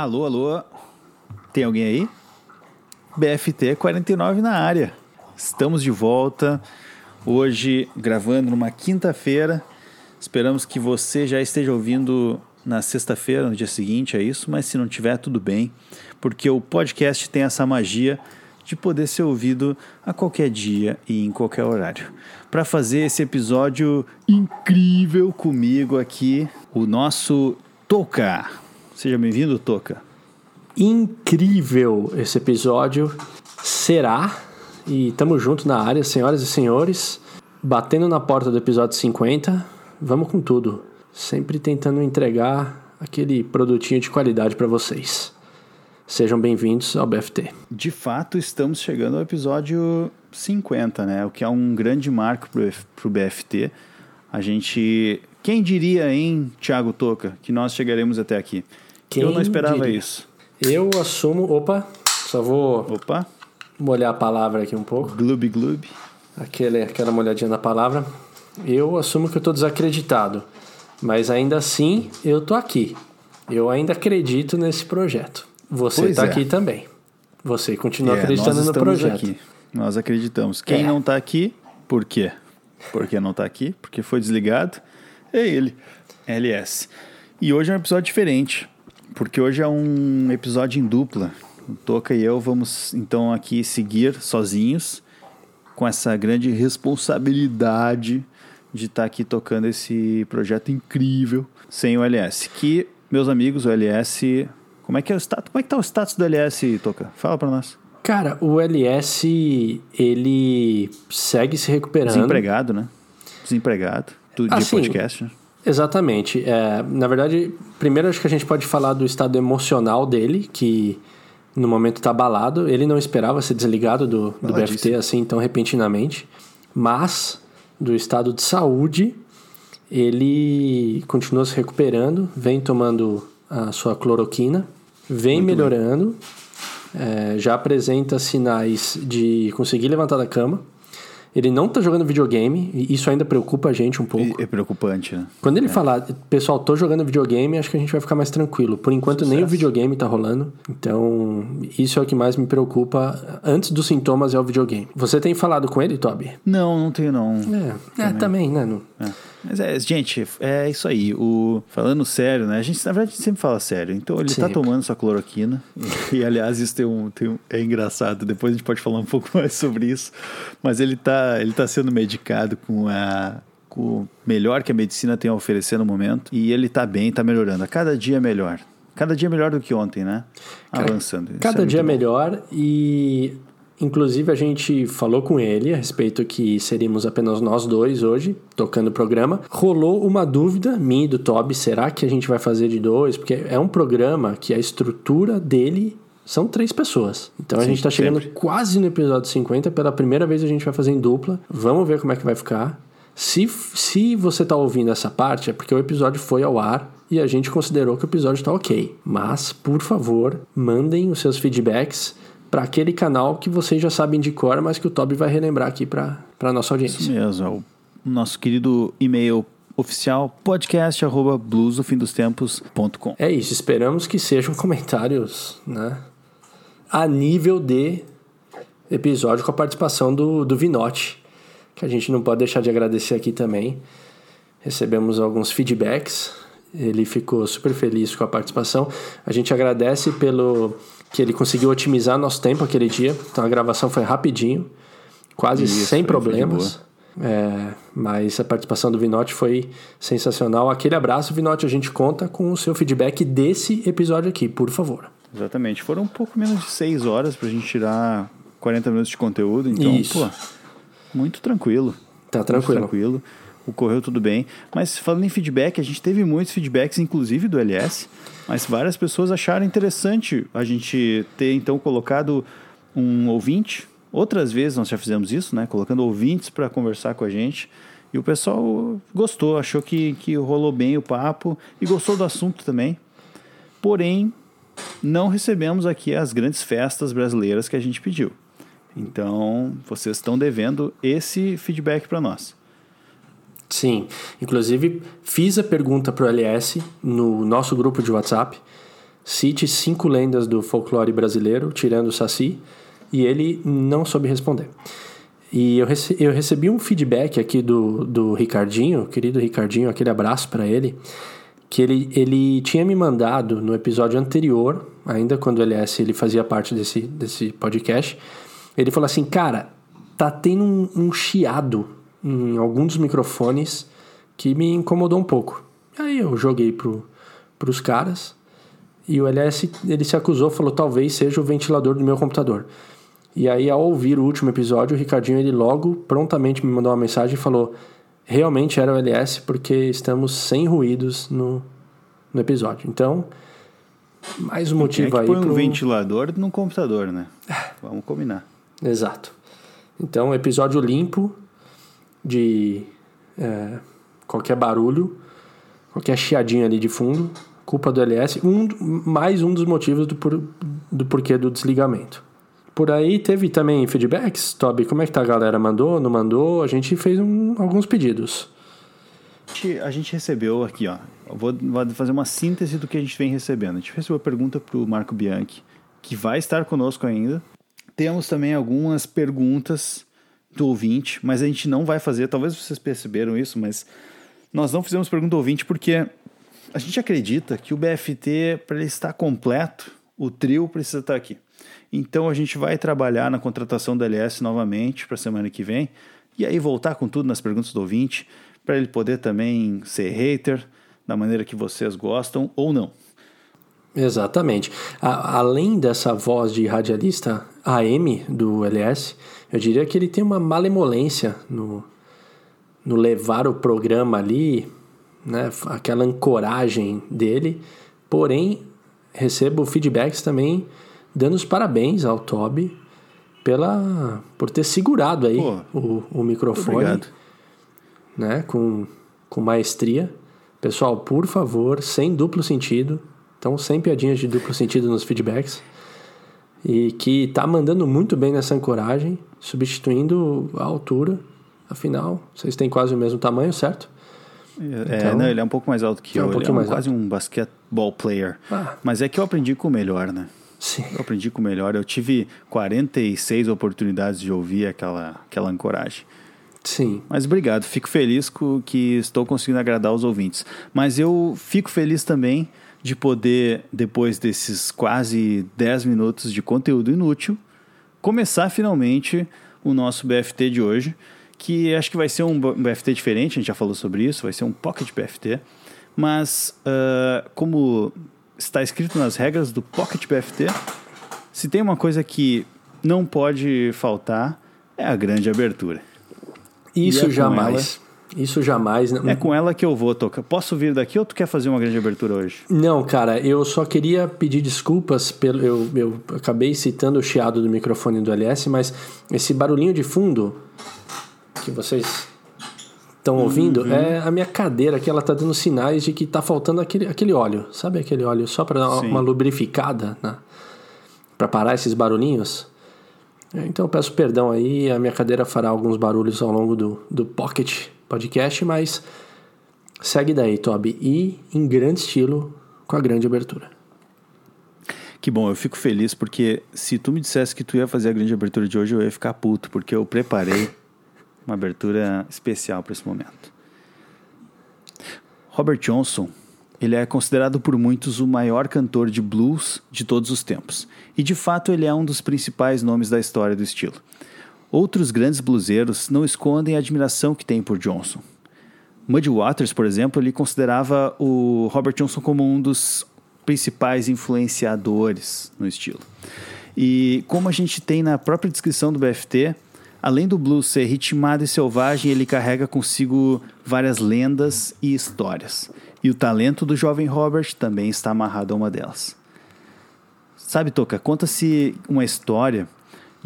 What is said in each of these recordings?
Alô, alô. Tem alguém aí? BFT 49 na área. Estamos de volta. Hoje gravando numa quinta-feira. Esperamos que você já esteja ouvindo na sexta-feira, no dia seguinte, é isso, mas se não tiver, tudo bem, porque o podcast tem essa magia de poder ser ouvido a qualquer dia e em qualquer horário. Para fazer esse episódio incrível comigo aqui, o nosso Toca. Seja bem-vindo, Toca. Incrível esse episódio será. E tamo junto na área, senhoras e senhores. Batendo na porta do episódio 50. Vamos com tudo. Sempre tentando entregar aquele produtinho de qualidade para vocês. Sejam bem-vindos ao BFT. De fato, estamos chegando ao episódio 50, né? O que é um grande marco para o BFT. A gente. Quem diria, hein, Thiago Toca, que nós chegaremos até aqui? Quem Eu não esperava diria? isso. Eu assumo. Opa, só vou Opa, molhar a palavra aqui um pouco. gloob gloob. Aquele, aquela molhadinha na palavra. Eu assumo que eu tô desacreditado. Mas ainda assim, eu tô aqui. Eu ainda acredito nesse projeto. Você Pois tá é. aqui também. Você continua É, acreditando no projeto. aqui. Nós acreditamos. Quem É. não está aqui, por quê? Porque não está aqui, porque foi desligado, é ele, LS. E hoje é um episódio diferente, porque hoje é um episódio em dupla. O Toca e eu vamos então aqui seguir sozinhos, com essa grande responsabilidade de estar aqui tocando esse projeto incrível sem o LS. Que, meus amigos, o LS. Como é que é o status? Como é que tá o status do LS, Toca? Fala para nós. Cara, o LS, ele segue se recuperando. Desempregado, né? Desempregado do, de Assim, podcast. Exatamente. É, na verdade, primeiro acho que a gente pode falar do estado emocional dele, que no momento está abalado. Ele não esperava ser desligado do, do BFT assim tão repentinamente. Mas, do estado de saúde, ele continua se recuperando, vem tomando a sua cloroquina, vem melhorando, é, já apresenta sinais de conseguir levantar da cama. Ele não está jogando videogame, e isso ainda preocupa a gente um pouco. É preocupante, né? Quando ele falar, pessoal, tô jogando videogame, acho que a gente vai ficar mais tranquilo. Por enquanto, nem o Sucesso. videogame tá rolando. Então, isso é o que mais me preocupa. Antes dos sintomas é o videogame. Você tem falado com ele, Toby? Não, não tenho não. É, é também, né? Não- É. Mas é, gente, é isso aí. O, falando sério, né? A gente, na verdade, a gente sempre fala sério. Então ele tá Sempre. tomando sua cloroquina. E, aliás, isso tem um, tem um- é engraçado. Depois a gente pode falar um pouco mais sobre isso. Mas ele tá, ele tá sendo medicado com a. Com o melhor que a medicina tem a oferecer no momento. E ele tá bem, tá melhorando. A cada dia é melhor. Cada dia é melhor do que ontem, né? Avançando. Isso Cada é dia é bom. melhor e, inclusive, a gente falou com ele a respeito que seríamos apenas nós dois hoje, tocando o programa. Rolou uma dúvida minha e do Toby, será que a gente vai fazer de dois? Porque é um programa que a estrutura dele são três pessoas. Então a Sim, gente tá chegando sempre. quase no episódio 50, pela primeira vez a gente vai fazer em dupla. Vamos ver como é que vai ficar. Se, se você tá ouvindo essa parte, é porque o episódio foi ao ar e a gente considerou que o episódio tá ok. Mas, por favor, mandem os seus feedbacks para aquele canal que vocês já sabem de cor, mas que o Toby vai relembrar aqui para para nossa Isso audiência. mesmo, é o nosso querido e-mail oficial podcast arroba bluesofindostempos.com. É isso, esperamos que sejam comentários, né? A nível de episódio com a participação do, do Vinote, que a gente não pode deixar de agradecer aqui também. Recebemos alguns feedbacks, ele ficou super feliz com a participação. A gente agradece pelo que ele conseguiu otimizar nosso tempo aquele dia, então a gravação foi rapidinho, quase Isso, sem problemas. É, mas a participação do Vinote foi sensacional. Aquele abraço, Vinote. A gente conta com o seu feedback desse episódio aqui, por favor. Exatamente. Foram um pouco menos de seis horas pra gente tirar 40 minutos de conteúdo. Então, Isso. pô, muito tranquilo. Tá Muito tranquilo. Ocorreu tudo bem. Mas falando em feedback, a gente teve muitos feedbacks, inclusive do LS. Mas várias pessoas acharam interessante a gente ter, então, colocado um ouvinte. Outras vezes nós já fizemos isso, né? Colocando ouvintes para conversar com a gente. E o pessoal gostou, achou que, que rolou bem o papo e gostou do assunto também. Porém, não recebemos aqui as grandes festas brasileiras que a gente pediu. Então, vocês estão devendo esse feedback para nós. Sim. Inclusive, fiz a pergunta pro LS no nosso grupo de WhatsApp cite cinco lendas do folclore brasileiro, tirando o Saci, e ele não soube responder. E eu, rece eu recebi um feedback aqui do, do Ricardinho, querido Ricardinho, aquele abraço para ele, que ele, ele tinha me mandado no episódio anterior, ainda quando o LS ele fazia parte desse, desse podcast, ele falou assim, cara, tá tendo um, um chiado em alguns microfones que me incomodou um pouco. Aí eu joguei pro, pros caras e o LS ele se acusou, falou talvez seja o ventilador do meu computador. E aí ao ouvir o último episódio, o Ricardinho ele logo prontamente me mandou uma mensagem e falou: "Realmente era o LS porque estamos sem ruídos no no episódio". Então, mais um motivo é aí põe um pro... ventilador no computador, né? Vamos combinar. Exato. Então, episódio limpo de é, qualquer barulho, qualquer chiadinho ali de fundo, culpa do LS, um, mais um dos motivos do, por, do porquê do desligamento. Por aí teve também feedbacks, Toby? Como é que tá a galera? Mandou, não mandou? A gente fez um, alguns pedidos. A gente, a gente recebeu aqui, ó. Vou, vou fazer uma síntese do que a gente vem recebendo. A gente recebeu a pergunta pro Marco Bianchi, que vai estar conosco ainda. Temos também algumas perguntas do ouvinte, mas a gente não vai fazer, talvez vocês perceberam isso, mas nós não fizemos pergunta do ouvinte porque a gente acredita que o BFT, para ele estar completo, o trio precisa estar aqui. Então a gente vai trabalhar na contratação do LS novamente para semana que vem e aí voltar com tudo nas perguntas do ouvinte para ele poder também ser hater da maneira que vocês gostam ou não. Exatamente. A, além dessa voz de radialista AM do LS, eu diria que ele tem uma malemolência no, no levar o programa ali, né, aquela ancoragem dele. Porém, recebo feedbacks também dando os parabéns ao Toby pela por ter segurado aí Pô, o, o microfone, né, com, com maestria. Pessoal, por favor, sem duplo sentido. Então, sem piadinhas de duplo sentido nos feedbacks. E que tá mandando muito bem nessa ancoragem, substituindo a altura. Afinal, vocês têm quase o mesmo tamanho, certo? É, então, não, ele é um pouco mais alto que é eu. Um ele é um, quase alto. um basquetebol player. Ah. Mas é que eu aprendi com o melhor, né? Sim. Eu aprendi com o melhor. Eu tive 46 oportunidades de ouvir aquela, aquela ancoragem. Sim. Mas obrigado, fico feliz com que estou conseguindo agradar os ouvintes. Mas eu fico feliz também de poder, depois desses quase 10 minutos de conteúdo inútil, começar finalmente o nosso BFT de hoje, que acho que vai ser um BFT diferente, a gente já falou sobre isso, vai ser um Pocket BFT, mas uh, como está escrito nas regras do Pocket BFT, se tem uma coisa que não pode faltar, é a grande abertura. Isso é jamais. Isso jamais. É com ela que eu vou tocar. Posso vir daqui ou tu quer fazer uma grande abertura hoje? Não, cara, eu só queria pedir desculpas pelo. Eu, eu acabei citando o chiado do microfone do LS, mas esse barulhinho de fundo que vocês estão ouvindo uhum. é a minha cadeira que ela tá dando sinais de que tá faltando aquele, aquele óleo. Sabe aquele óleo só para dar uma, uma lubrificada, né? Para parar esses barulhinhos? Então eu peço perdão aí, a minha cadeira fará alguns barulhos ao longo do, do Pocket podcast, mas segue daí, Toby. E em grande estilo, com a grande abertura. Que bom, eu fico feliz porque se tu me dissesse que tu ia fazer a grande abertura de hoje, eu ia ficar puto, porque eu preparei uma abertura especial para esse momento. Robert Johnson, ele é considerado por muitos o maior cantor de blues de todos os tempos, e de fato ele é um dos principais nomes da história do estilo. Outros grandes bluseiros não escondem a admiração que têm por Johnson. Muddy Waters, por exemplo, ele considerava o Robert Johnson como um dos principais influenciadores no estilo. E como a gente tem na própria descrição do BFT, além do blues ser ritmado e selvagem, ele carrega consigo várias lendas e histórias. E o talento do jovem Robert também está amarrado a uma delas. Sabe, Toca, conta-se uma história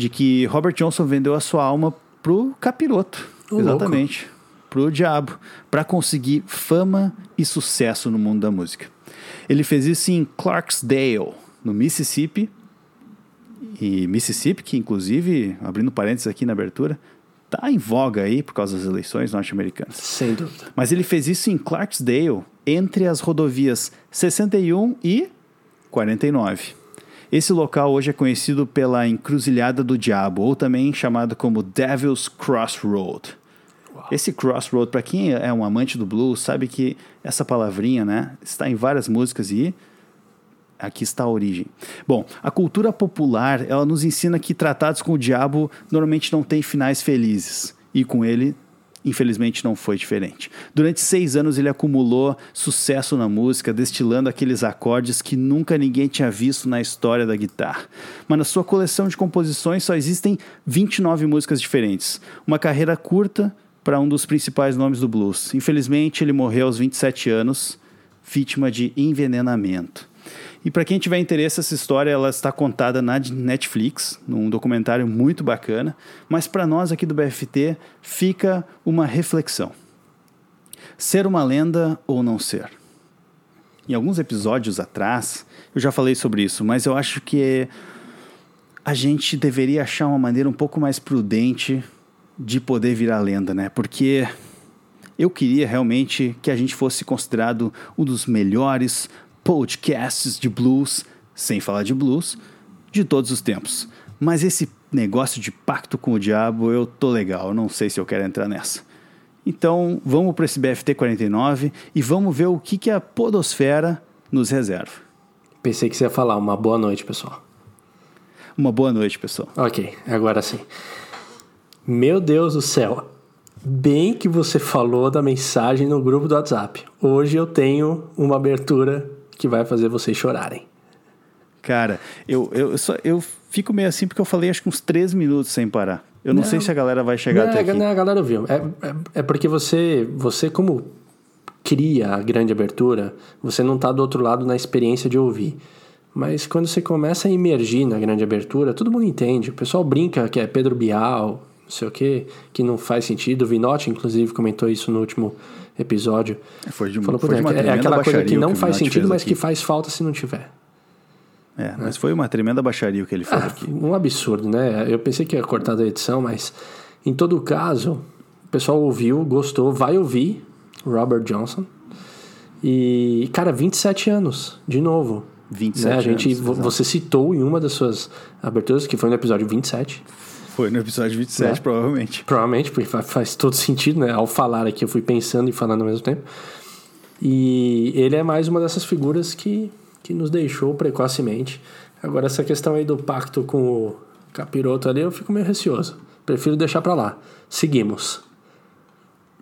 de que Robert Johnson vendeu a sua alma pro capiroto. Exatamente. Louco. Pro diabo. para conseguir fama e sucesso no mundo da música. Ele fez isso em Clarksdale, no Mississippi. E Mississippi, que inclusive, abrindo parênteses aqui na abertura, tá em voga aí por causa das eleições norte-americanas. Sem dúvida. Mas ele fez isso em Clarksdale, entre as rodovias 61 e 49. Esse local hoje é conhecido pela Encruzilhada do Diabo, ou também chamado como Devil's Crossroad. Esse crossroad, para quem é um amante do blues, sabe que essa palavrinha, né, está em várias músicas e aqui está a origem. Bom, a cultura popular, ela nos ensina que tratados com o diabo normalmente não têm finais felizes. E com ele Infelizmente não foi diferente. Durante seis anos ele acumulou sucesso na música, destilando aqueles acordes que nunca ninguém tinha visto na história da guitarra. Mas na sua coleção de composições só existem 29 músicas diferentes. Uma carreira curta para um dos principais nomes do blues. Infelizmente ele morreu aos 27 anos, vítima de envenenamento. E para quem tiver interesse, essa história ela está contada na Netflix, num documentário muito bacana. Mas para nós aqui do BFT fica uma reflexão: ser uma lenda ou não ser? Em alguns episódios atrás eu já falei sobre isso, mas eu acho que a gente deveria achar uma maneira um pouco mais prudente de poder virar lenda, né? Porque eu queria realmente que a gente fosse considerado um dos melhores podcasts de blues, sem falar de blues, de todos os tempos. Mas esse negócio de pacto com o diabo, eu tô legal, não sei se eu quero entrar nessa. Então, vamos para esse BFT 49 e vamos ver o que, que a podosfera nos reserva. Pensei que você ia falar uma boa noite, pessoal. Uma boa noite, pessoal. Ok, agora sim. Meu Deus do céu. Bem que você falou da mensagem no grupo do WhatsApp. Hoje eu tenho uma abertura que vai fazer vocês chorarem. Cara, eu, eu, só, eu fico meio assim porque eu falei acho que uns três minutos sem parar. Eu não, não sei se a galera vai chegar não, até aqui. Não, a galera ouviu. É, é, é, porque você, você, como cria a grande abertura, você não está do outro lado na experiência de ouvir. Mas quando você começa a emergir na grande abertura, todo mundo entende. O pessoal brinca que é Pedro Bial, não sei o quê, que não faz sentido. O Vinotti, inclusive, comentou isso no último episódio. Foi de, Falou, foi de uma é, é aquela coisa que não que faz sentido, mas aqui. que faz falta se não tiver. É, mas foi uma tremenda baixaria o que ele fez ah, aqui. Um absurdo, né? Eu pensei que ia cortar da edição, mas em todo caso, o pessoal ouviu, gostou, vai ouvir Robert Johnson. E, cara, 27 anos, de novo. 27 né? A gente, anos, você citou em uma das suas aberturas, que foi no episódio 27. Foi no episódio 27, É. provavelmente. Provavelmente, porque fa- faz todo sentido, né? Ao falar aqui, eu fui pensando e falando ao mesmo tempo. E ele é mais uma dessas figuras que, que nos deixou precocemente. Agora, essa questão aí do pacto com o capiroto ali, eu fico meio receoso. Prefiro deixar pra lá. Seguimos.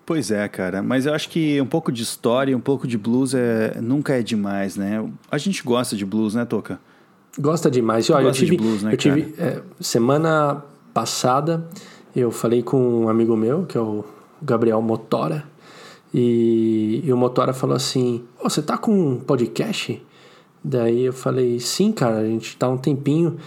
Pois é, cara. Mas eu acho que um pouco de história, um pouco de blues é, nunca é demais, né? A gente gosta de blues, né, Toca? Gosta demais. Olha, eu Gosta de tive, blues, né, eu tive é, semana passada eu falei com um amigo meu, que é o Gabriel Motora, e, e o Motora falou assim: "Ô, você tá com um podcast? Daí eu falei: sim, cara, a gente tá um tempinho.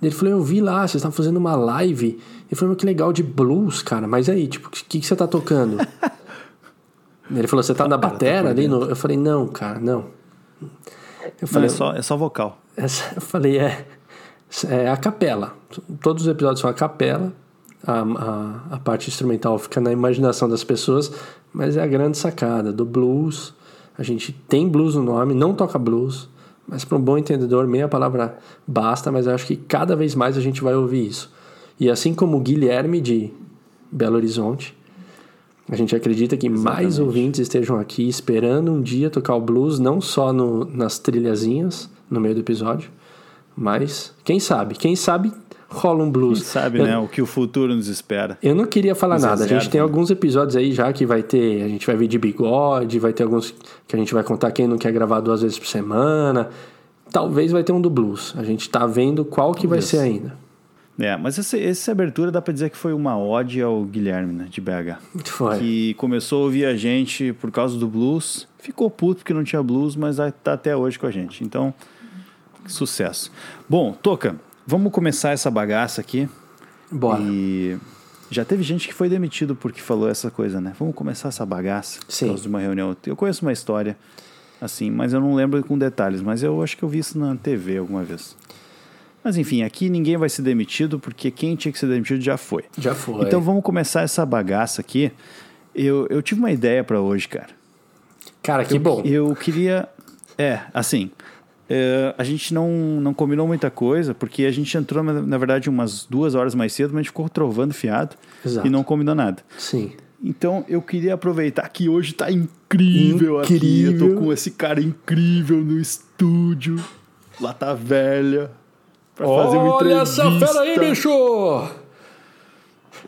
Ele falou: eu vi lá, vocês estavam fazendo uma live. Ele falou: que legal de blues, cara, mas aí, tipo, o que, que você tá tocando? Ele falou: você tá na tá batera ali? No... Eu falei: não, cara, não. Eu Não, falei, é, só, é só vocal. eu falei, é, é a capela. Todos os episódios são a capela. A, a, a parte instrumental fica na imaginação das pessoas, mas é a grande sacada do blues. A gente tem blues no nome, não toca blues, mas para um bom entendedor, meia palavra basta, mas eu acho que cada vez mais a gente vai ouvir isso. E assim como o Guilherme de Belo Horizonte, a gente acredita que mais Exatamente. ouvintes estejam aqui esperando um dia tocar o blues, não só no, nas trilhazinhas no meio do episódio, mas quem sabe? Quem sabe rola um blues. Quem sabe, eu, né? O que o futuro nos espera. Eu não queria falar Nos nada. A gente tem né? alguns episódios aí já que vai ter. A gente vai ver de bigode, vai ter alguns que a gente vai contar quem não quer gravar duas vezes por semana. Talvez vai ter um do blues. A gente tá vendo qual que vai Talvez. ser ainda. É, mas essa, essa abertura dá pra dizer que foi uma ode ao Guilherme, né? De BH. Foi. Que começou a ouvir a gente por causa do blues. Ficou puto porque não tinha blues, mas tá até hoje com a gente. Então, sucesso. Bom, Toca, vamos começar essa bagaça aqui. Bora. E já teve gente que foi demitido porque falou essa coisa, né? Vamos começar essa bagaça Sim. por causa de uma reunião. Eu conheço uma história assim, mas eu não lembro com detalhes, mas eu acho que eu vi isso na TV alguma vez. Mas enfim, aqui ninguém vai ser demitido porque quem tinha que ser demitido já foi. Já foi. Então vamos começar essa bagaça aqui. Eu, eu tive uma ideia pra hoje, cara. Cara, que eu, bom. Eu queria. É, assim. É, a gente não, não combinou muita coisa, porque a gente entrou, na, na verdade, umas duas horas mais cedo, mas a gente ficou trovando fiado Exato. e não combinou nada. Sim. Então eu queria aproveitar que hoje tá incrível, aqui. Eu Incrível. tô com esse cara incrível no estúdio. Lá tá velha. Pra fazer uma Olha entrevista. essa fera aí, bicho!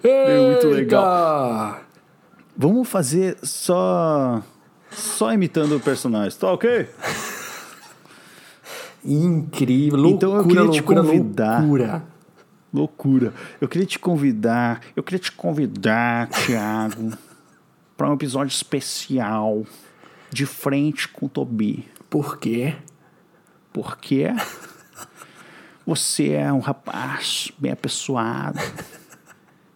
É muito legal. Vamos fazer só. Só imitando o personagem, tá ok? Incrível, loucura, Então eu queria te convidar. loucura. Loucura. Eu queria te convidar. Eu queria te convidar, Thiago, para um episódio especial de frente com o Tobi. Por quê? Porque você é um rapaz bem apessoado.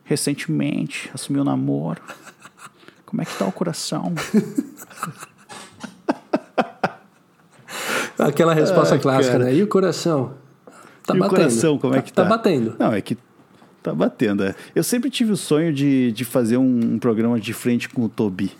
Recentemente assumiu um namoro. Como é que tá o coração? Aquela resposta Ai, clássica, cara. né? E o coração? Tá e batendo. o coração, como é que tá? Tá batendo. Não, é que tá batendo. é. Eu sempre tive o sonho de, de fazer um, um programa de frente com o Tobi.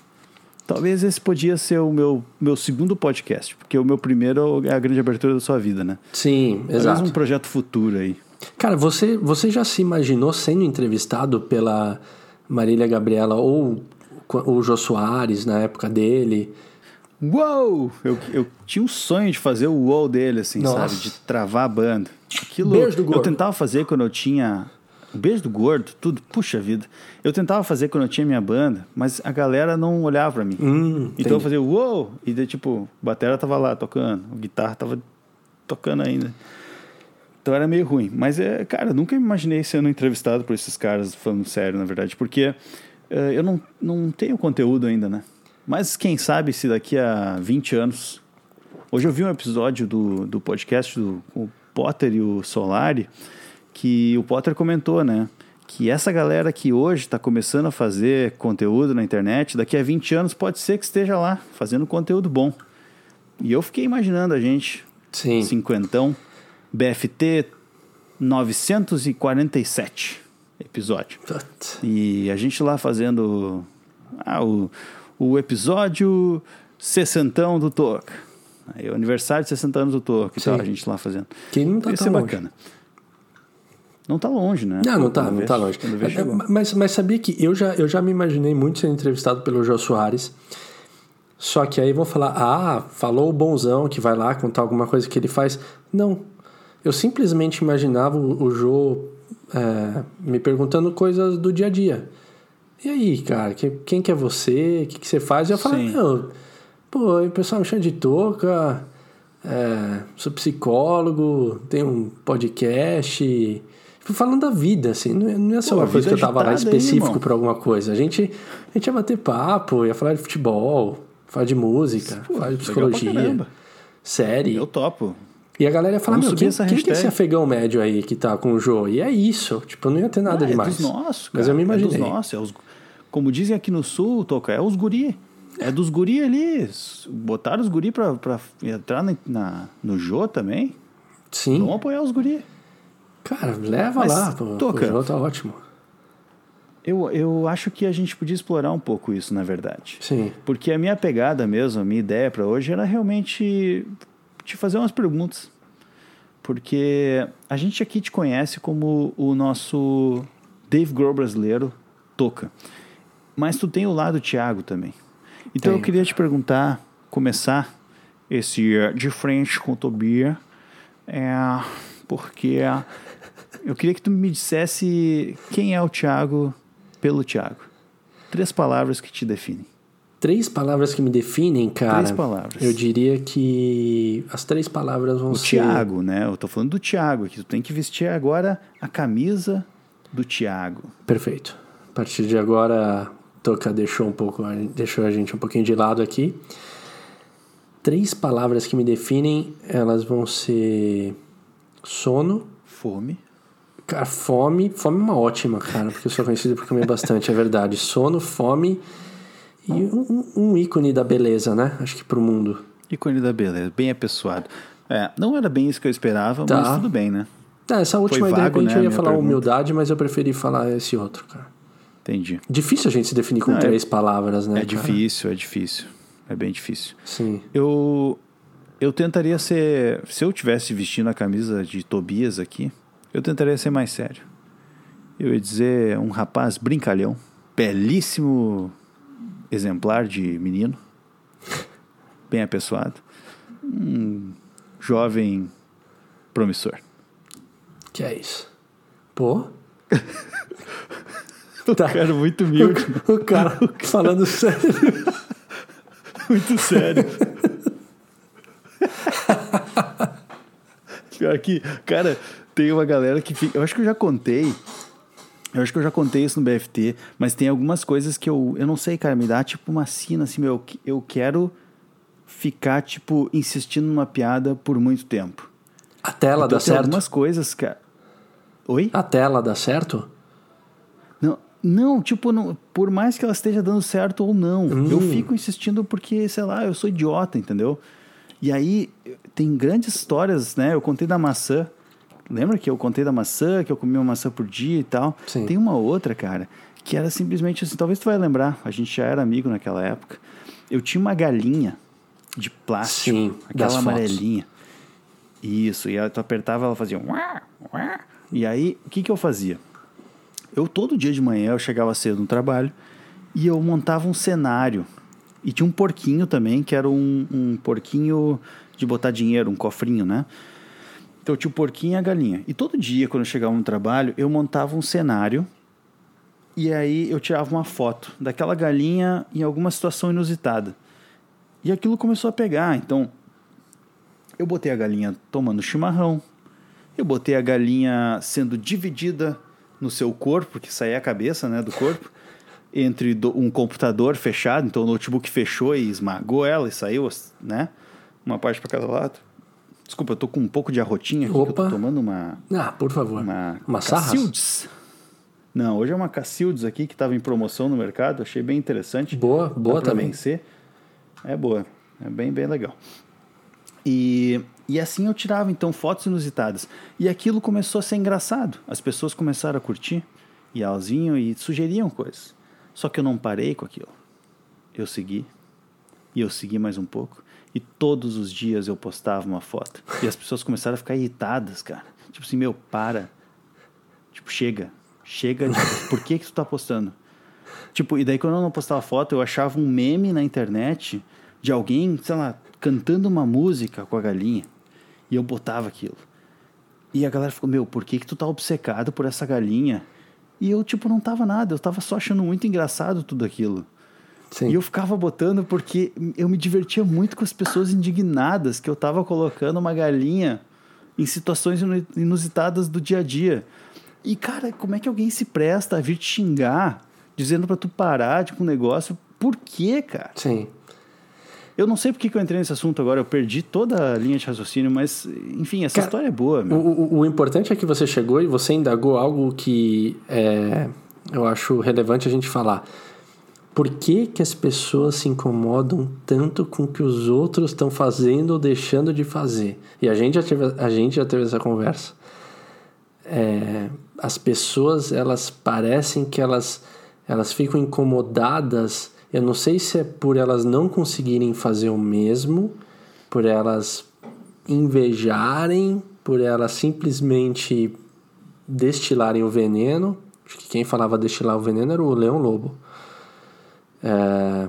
Talvez esse podia ser o meu, meu segundo podcast, porque o meu primeiro é a grande abertura da sua vida, né? Sim, Talvez exato. um projeto futuro aí. Cara, você, você já se imaginou sendo entrevistado pela Marília Gabriela ou o Jô Soares na época dele? Uou! Eu, eu tinha um sonho de fazer o uou dele, assim, Nossa. sabe? De travar a banda. Aquilo Beijo do eu gordo. tentava fazer quando eu tinha. O beijo do gordo, tudo, puxa vida. Eu tentava fazer quando eu tinha minha banda, mas a galera não olhava pra mim. Hum, então entendi. eu fazia uou! E daí, tipo, a batera tava lá tocando, a guitarra tava tocando ainda. Então era meio ruim. Mas, é, cara, eu nunca imaginei sendo entrevistado por esses caras, falando sério, na verdade, porque eh, eu não, não tenho conteúdo ainda, né? Mas quem sabe se daqui a 20 anos. Hoje eu vi um episódio do, do podcast do o Potter e o Solari, que o Potter comentou, né? Que essa galera que hoje está começando a fazer conteúdo na internet, daqui a 20 anos pode ser que esteja lá, fazendo conteúdo bom. E eu fiquei imaginando a gente, Sim. cinquentão, BFT 947 episódio. E a gente lá fazendo ah, o, o episódio sessentão do Toca. Aí o aniversário de 60 anos do e Sim. tal, a gente lá fazendo. Que não tá Ia tão ser longe. bacana. Não tá longe, né? Não, não tá, não vê- tá longe. É, chegou. Mas, mas sabia que eu já, eu já me imaginei muito sendo entrevistado pelo Jô Soares. Só que aí vão falar, ah, falou o bonzão que vai lá contar alguma coisa que ele faz. Não. Eu simplesmente imaginava o, o Jô é, me perguntando coisas do dia a dia. E aí, cara, quem, quem que é você? O que, que você faz? E eu Sim. não, pô, o pessoal me chama de touca, é, sou psicólogo, tenho um podcast. Fui falando da vida, assim, não ia, não ia ser Pô, uma coisa que eu tava lá específico pra alguma coisa. A gente, a gente ia bater papo, ia falar de futebol, falar de música, Pô, falar de psicologia, série. Eu topo. E a galera ia falar, Vamos meu, quem, quem que é esse afegão médio aí que tá com o Jô? E é isso, tipo, não ia ter nada Ah, demais. É dos nossos, cara. Mas eu me É imaginei. dos nossos. É os, como dizem aqui no sul, Toca, é os guri. É dos guri ali. Botaram os guri pra, pra entrar na, na- no Jô também. Sim. Vamos apoiar os guri. Cara, leva Mas, lá, pô, Toca. o Jô tá ótimo. Eu, eu acho que a gente podia explorar um pouco isso, na verdade. Sim. Porque a minha pegada mesmo, a minha ideia para hoje era realmente te fazer umas perguntas. Porque a gente aqui te conhece como o nosso Dave Grohl brasileiro toca. Mas tu tem o lado Thiago também. Então eu Tenho. queria te perguntar, começar esse de frente com o Tobia, é, porque eu queria que tu me dissesse quem é o Thiago pelo Thiago. Três palavras que te definem. Três palavras que me definem, cara. Três palavras. Eu diria que as três palavras vão O ser. Thiago, né? Eu tô falando do Thiago aqui. Tu tem que vestir agora a camisa do Thiago. Perfeito. A partir de agora, Toca deixou um pouco, deixou a gente um pouquinho de lado aqui. Três palavras que me definem, elas vão ser sono, Fome. cara, fome, fome é uma ótima, cara, porque eu sou conhecido por comer bastante, é verdade. Sono, fome e um, um ícone da beleza, né? Acho que pro mundo. Ícone da beleza, bem apessoado. É, não era bem isso que eu esperava, Tá. mas tudo bem, né? Ah, essa última aí, de vago, repente, né, eu ia falar pergunta. humildade, mas eu preferi falar esse outro, cara. Entendi. Difícil a gente se definir com Não, é- três palavras, né? É cara? difícil, é difícil. É bem difícil. Sim. Eu, eu tentaria ser. Se eu tivesse vestindo a camisa de Tobias aqui, eu tentaria ser mais sério. Eu ia dizer um rapaz brincalhão, belíssimo exemplar de menino, bem apessoado, um jovem promissor. Que é isso? Pô? O cara muito humilde. O, o cara falando sério. muito sério. Pior que, cara, tem uma galera que fica. Eu acho que eu já contei. Eu acho que eu já contei isso no BFT, mas tem algumas coisas que eu. Eu não sei, cara, me dá tipo uma sina assim, meu. Eu quero ficar, tipo, insistindo numa piada por muito tempo. A tela então, dá tem certo? algumas coisas, cara. Oi? A tela dá certo? Não, tipo, não, por mais que ela esteja dando certo ou não, Hum. eu fico insistindo porque, sei lá, eu sou idiota, entendeu? E aí, tem grandes histórias, né? Eu contei da maçã. Lembra que eu contei da maçã, que eu comia uma maçã por dia e tal? Sim. Tem uma outra, cara, que era simplesmente assim, talvez tu vai lembrar, a gente já era amigo naquela época. Eu tinha uma galinha de plástico, Sim, aquela fotos. amarelinha. Isso, e aí tu apertava, ela fazia. E aí, o que que eu fazia? Eu todo dia de manhã eu chegava cedo no trabalho e eu montava um cenário. E tinha um porquinho também, que era um, um porquinho de botar dinheiro, um cofrinho, né? Então tinha o porquinho e a galinha. E todo dia, quando eu chegava no trabalho, eu montava um cenário e aí eu tirava uma foto daquela galinha em alguma situação inusitada. E aquilo começou a pegar. Então, eu botei a galinha tomando chimarrão, eu botei a galinha sendo dividida no seu corpo, que saía a cabeça né, do corpo, entre do- um computador fechado, então o notebook fechou e esmagou ela e saiu, né? Uma parte para cada lado. Desculpa, eu tô com um pouco de arrotinha aqui, que eu Opa. tô tomando uma, Ah, por favor. uma, Uma? Cacildes. Não, hoje é uma Cacildes aqui que estava em promoção no mercado, achei bem interessante. Boa, boa também. vencer. É boa, é bem, bem legal. E, e assim eu tirava então fotos inusitadas. E aquilo começou a ser engraçado. As pessoas começaram a curtir e elas vinham e sugeriam coisas. Só que eu não parei com aquilo. Eu segui. E eu segui mais um pouco. E todos os dias eu postava uma foto. E as pessoas começaram a ficar irritadas, cara. Tipo assim, meu, para. Tipo, chega. Chega. de- Por que que tu tá postando? Tipo, e daí quando eu não postava foto, eu achava um meme na internet de alguém, sei lá, cantando uma música com a galinha. E eu botava aquilo. E a galera ficou, meu, por que que tu tá obcecado por essa galinha? E eu, tipo, não tava nada. Eu tava só achando muito engraçado tudo aquilo. Sim. E eu ficava botando porque eu me divertia muito com as pessoas indignadas que eu tava colocando uma galinha em situações inu- inusitadas do dia a dia. E, cara, como é que alguém se presta a vir te xingar, dizendo pra tu parar de com o negócio? Por quê, cara? Sim. Eu não sei por que eu entrei nesse assunto agora, eu perdi toda a linha de raciocínio, mas, enfim, essa Cara, história é boa, O, o, o importante é que você chegou e você indagou algo que é, eu acho relevante a gente falar. Por que, que as pessoas se incomodam tanto com o que os outros estão fazendo ou deixando de fazer? E a gente já teve, a gente já teve essa conversa. É, as pessoas, elas parecem que elas, elas ficam incomodadas. Eu não sei se é por elas não conseguirem fazer o mesmo, por elas invejarem, por elas simplesmente destilarem o veneno. Acho que quem falava destilar o veneno era o Leão Lobo. É,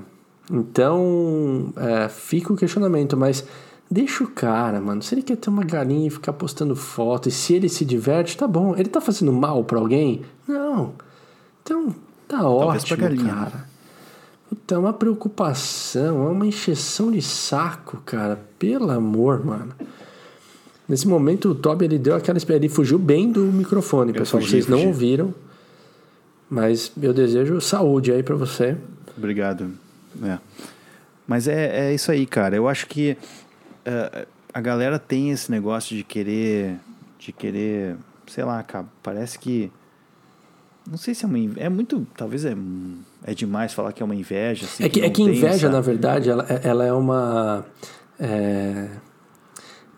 então, é, fica o questionamento, mas deixa o cara, mano. Se ele quer ter uma galinha e ficar postando foto, e se ele se diverte, tá bom. Ele tá fazendo mal pra alguém? Não. Então, tá Talvez ótimo, galinha, né? Puta, é uma preocupação, é uma encheção de saco, cara. Pelo amor, mano. Nesse momento, o Toby ele deu aquela. Ele fugiu bem do microfone, pessoal. fugi, Vocês não fugi. ouviram. Mas eu desejo saúde aí pra você. Obrigado. É. Mas é, é isso aí, cara. Eu acho que é, a galera tem esse negócio de querer. De querer. Sei lá, cara, parece que. Não sei se é uma. É muito. Talvez é, é demais falar que é uma inveja. Assim, É que, é não que inveja, essa- na verdade, ela, ela é uma. é,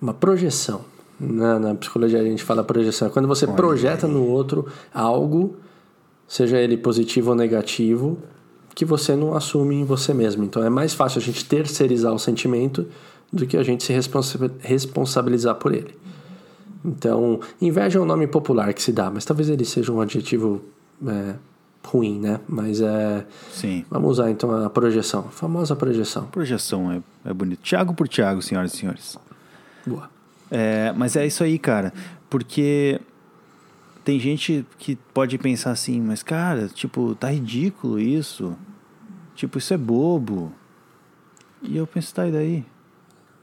uma projeção. Na, na psicologia a gente fala projeção. É quando você projeta no outro algo, seja ele positivo ou negativo, que você não assume em você mesmo. Então é mais fácil a gente terceirizar o sentimento do que a gente se responsa responsabilizar por ele. Então, inveja é um nome popular que se dá, mas talvez ele seja um adjetivo é, ruim, né? Mas é. Sim. Vamos usar então a projeção, a famosa projeção. Projeção é, é bonito. Tiago por Tiago, senhoras e senhores. Boa. É, mas é isso aí, cara. Porque tem gente que pode pensar assim, mas cara, tipo, tá ridículo isso. Tipo, isso é bobo. E eu penso, tá, e daí?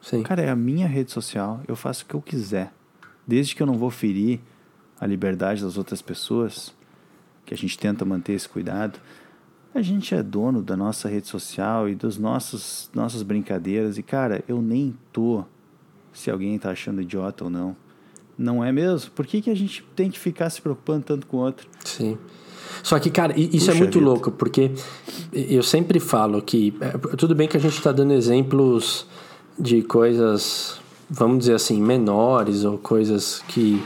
Sim. Cara, é a minha rede social, eu faço o que eu quiser. Desde que eu não vou ferir a liberdade das outras pessoas, que a gente tenta manter esse cuidado, a gente é dono da nossa rede social e das nossos, nossas brincadeiras. E, cara, eu nem tô se alguém tá achando idiota ou não. Não é mesmo? Por que, que a gente tem que ficar se preocupando tanto com o outro? Sim. Só que, cara, isso é Puxa muito vida. louco, porque eu sempre falo que. é, Tudo bem que a gente está dando exemplos de coisas, vamos dizer assim, menores ou coisas que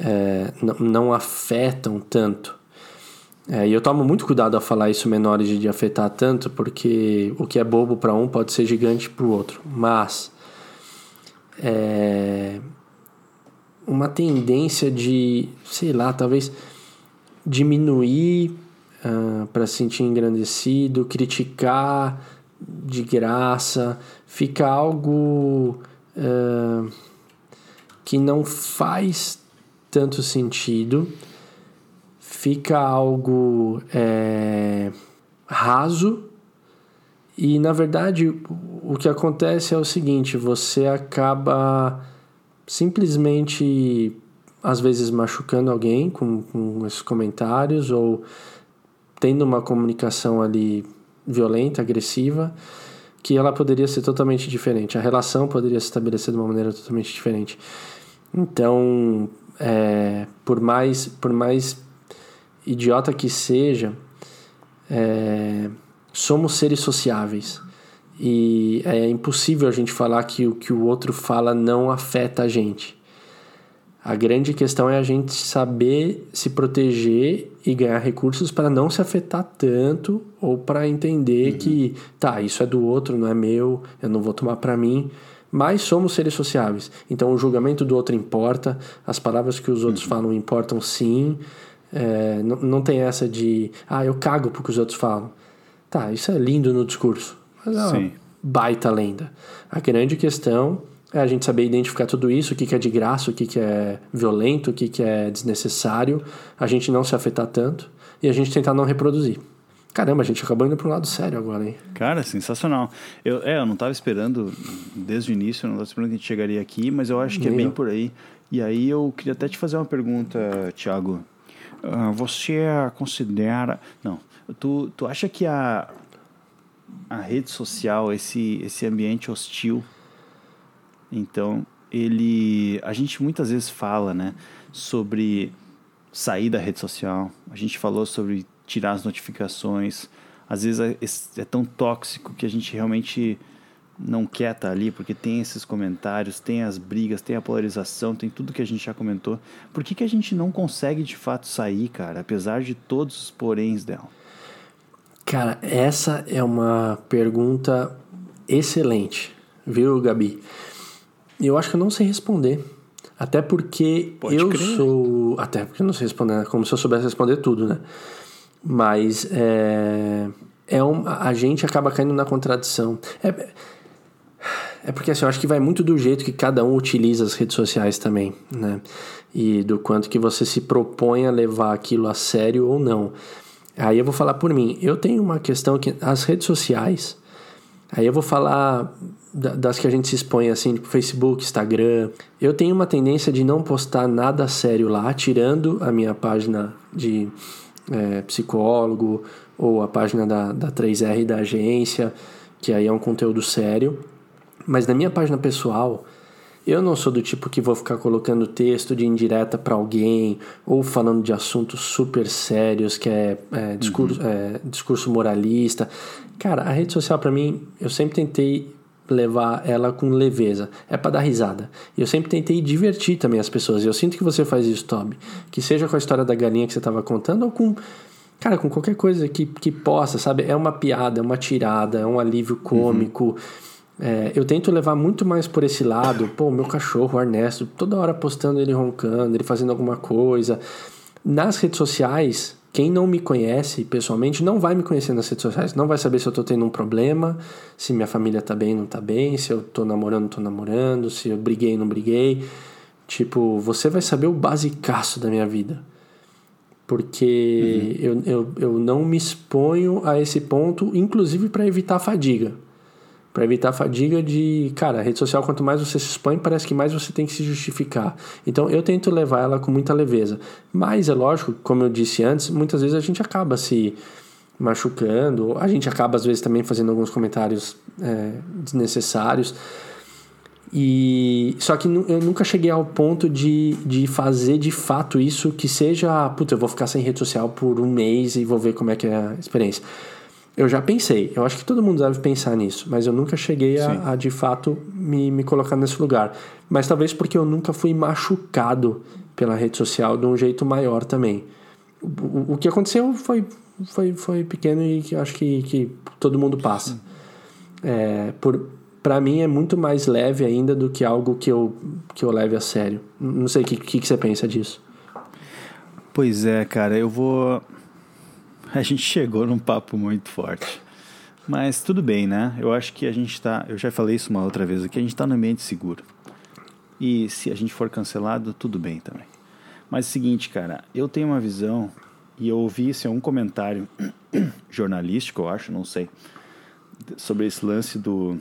é, não afetam tanto. É, e eu tomo muito cuidado a falar isso menores de, afetar tanto, porque o que é bobo para um pode ser gigante para o outro. Mas. É, uma tendência de, sei lá, talvez diminuir para se sentir engrandecido, criticar de graça, fica algo ah, que não faz tanto sentido, fica algo é, raso e na verdade o que acontece é o seguinte: você acaba simplesmente às vezes machucando alguém com, com esses comentários ou tendo uma comunicação ali violenta, agressiva, que ela poderia ser totalmente diferente. A relação poderia se estabelecer de uma maneira totalmente diferente. Então, é, por mais por mais idiota que seja, é, somos seres sociáveis. E é impossível a gente falar que o que o outro fala não afeta a gente. A grande questão é a gente saber se proteger e ganhar recursos para não se afetar tanto ou para entender que, tá, isso é do outro, não é meu, eu não vou tomar para mim. Mas somos seres sociáveis. Então o julgamento do outro importa, as palavras que os outros falam importam sim. É, não, não tem essa de, ah, eu cago porque os outros falam. Tá, isso é lindo no discurso. Mas é uma Sim. baita lenda. A grande questão é a gente saber identificar tudo isso, o que, que é de graça, o que, que é violento, o que, que é desnecessário, a gente não se afetar tanto e a gente tentar não reproduzir. Caramba, a gente acabou indo para um lado sério agora, hein? Cara, sensacional. Eu, é, eu não estava esperando desde o início, eu não estava esperando que a gente chegaria aqui, mas eu acho que é Nem bem eu. por aí. E aí eu queria até te fazer uma pergunta, Thiago. Ah, você considera. Não, tu, tu acha que a, a rede social, esse, esse ambiente hostil, então, ele. A gente muitas vezes fala, né, sobre sair da rede social. A gente falou sobre tirar as notificações. Às vezes é, é tão tóxico que a gente realmente não quer estar ali, porque tem esses comentários, tem as brigas, tem a polarização, tem tudo que a gente já comentou. Por que, que a gente não consegue de fato sair, cara, apesar de todos os poréns dela? Cara, essa é uma pergunta excelente, viu, Gabi? Eu acho que eu não sei responder. Até porque Pode eu crer. sou. Até porque eu não sei responder, né? como se eu soubesse responder tudo, né? Mas é. é um, a gente acaba caindo na contradição. É, é porque assim, eu acho que vai muito do jeito que cada um utiliza as redes sociais também, né? E do quanto que você se propõe a levar aquilo a sério ou não. Aí eu vou falar por mim. Eu tenho uma questão que as redes sociais, aí eu vou falar da- das que a gente se expõe assim, tipo Facebook, Instagram. Eu tenho uma tendência de não postar nada sério lá, tirando a minha página de é, psicólogo ou a página da, da 3R da agência, que aí é um conteúdo sério. Mas na minha página pessoal, eu não sou do tipo que vou ficar colocando texto de indireta para alguém ou falando de assuntos super sérios, que é, é, discurso, é, discurso moralista. Cara, a rede social para mim, eu sempre tentei levar ela com leveza. É para dar risada. E eu sempre tentei divertir também as pessoas. E eu sinto que você faz isso, Toby. Que seja com a história da galinha que você estava contando ou com Cara, com qualquer coisa que, que possa, sabe? É uma piada, é uma tirada, é um alívio cômico. É, eu tento levar muito mais por esse lado. Pô, meu cachorro, o Ernesto, toda hora postando ele roncando, ele fazendo alguma coisa. Nas redes sociais, quem não me conhece pessoalmente não vai me conhecer nas redes sociais, não vai saber se eu tô tendo um problema, se minha família tá bem, não tá bem, se eu tô namorando, não tô namorando, se eu briguei, não briguei. Tipo, você vai saber o basicaço da minha vida. Porque uhum. eu, eu, eu não me exponho a esse ponto, inclusive para evitar a fadiga para evitar a fadiga de, cara, a rede social quanto mais você se expõe, parece que mais você tem que se justificar. Então eu tento levar ela com muita leveza. Mas é lógico, como eu disse antes, muitas vezes a gente acaba se machucando, a gente acaba às vezes também fazendo alguns comentários é, desnecessários. E só que eu nunca cheguei ao ponto de, de fazer de fato isso que seja, puta, eu vou ficar sem rede social por um mês e vou ver como é que é a experiência. Eu já pensei, eu acho que todo mundo deve pensar nisso, mas eu nunca cheguei a, a, de fato me, me colocar nesse lugar. Mas talvez porque eu nunca fui machucado pela rede social de um jeito maior também. O, o que aconteceu foi, foi, foi pequeno e acho que, que todo mundo passa. É, por, para mim é muito mais leve ainda do que algo que eu, que eu leve a sério. Não sei o que, que, que você pensa disso. Pois é, cara, eu vou a gente chegou num papo muito forte. Mas tudo bem, né? Eu acho que a gente está. Eu já falei isso uma outra vez aqui, a gente está no ambiente seguro. E se a gente for cancelado, tudo bem também. Mas é o seguinte, cara, eu tenho uma visão, e eu ouvi isso em um comentário jornalístico, eu acho, não sei, sobre esse lance do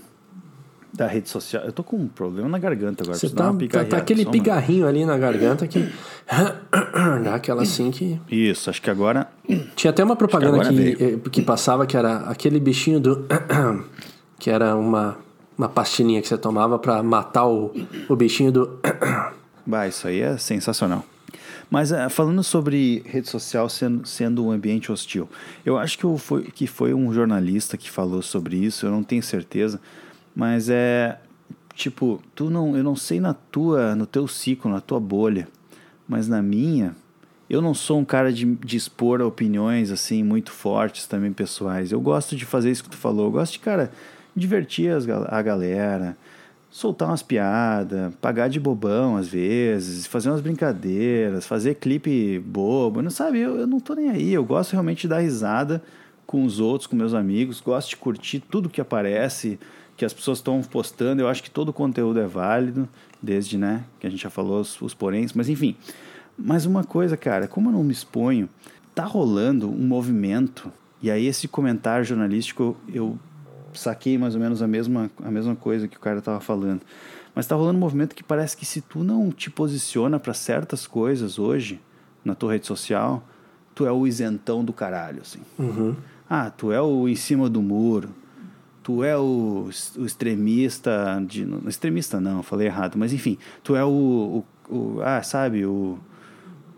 da rede social. Eu tô com um problema na garganta agora. Você tá, tá, tá, aquele pigarrinho ali na garganta que dá aquela assim que. Isso, acho que agora. Tinha até uma propaganda que, que, eh, que, passava que era aquele bichinho do. que era uma, uma pastinha que você tomava para matar o, o bichinho do. bah, isso aí é sensacional. Mas uh, falando sobre rede social sendo, sendo um ambiente hostil, eu acho que, eu foi, que foi um jornalista que falou sobre isso, eu não tenho certeza mas é tipo, tu não, eu não sei na tua, no teu ciclo, na tua bolha, mas na minha, eu não sou um cara de, de expor opiniões assim muito fortes também pessoais. Eu gosto de fazer isso que tu falou. Eu gosto de, cara, divertir as, a galera, soltar umas piadas, pagar de bobão às vezes, fazer umas brincadeiras, fazer clipe bobo. Não sabe, eu, eu não tô nem aí. Eu gosto realmente de dar risada com os outros, com meus amigos, gosto de curtir tudo que aparece que as pessoas estão postando. Eu acho que todo o conteúdo é válido, desde, né, que a gente já falou os, os poréns, mas enfim. Mas uma coisa, cara, como eu não me exponho, tá rolando um movimento, e aí esse comentário jornalístico eu saquei mais ou menos a mesma, a mesma coisa que o cara tava falando. Mas tá rolando um movimento que parece que se tu não te posiciona para certas coisas hoje na tua rede social, tu é o isentão do caralho, assim. Uhum. Ah, tu é o em cima do muro tu é o, o extremista, de, não, extremista não, falei errado, mas enfim, tu é o, o, o, ah, sabe, o,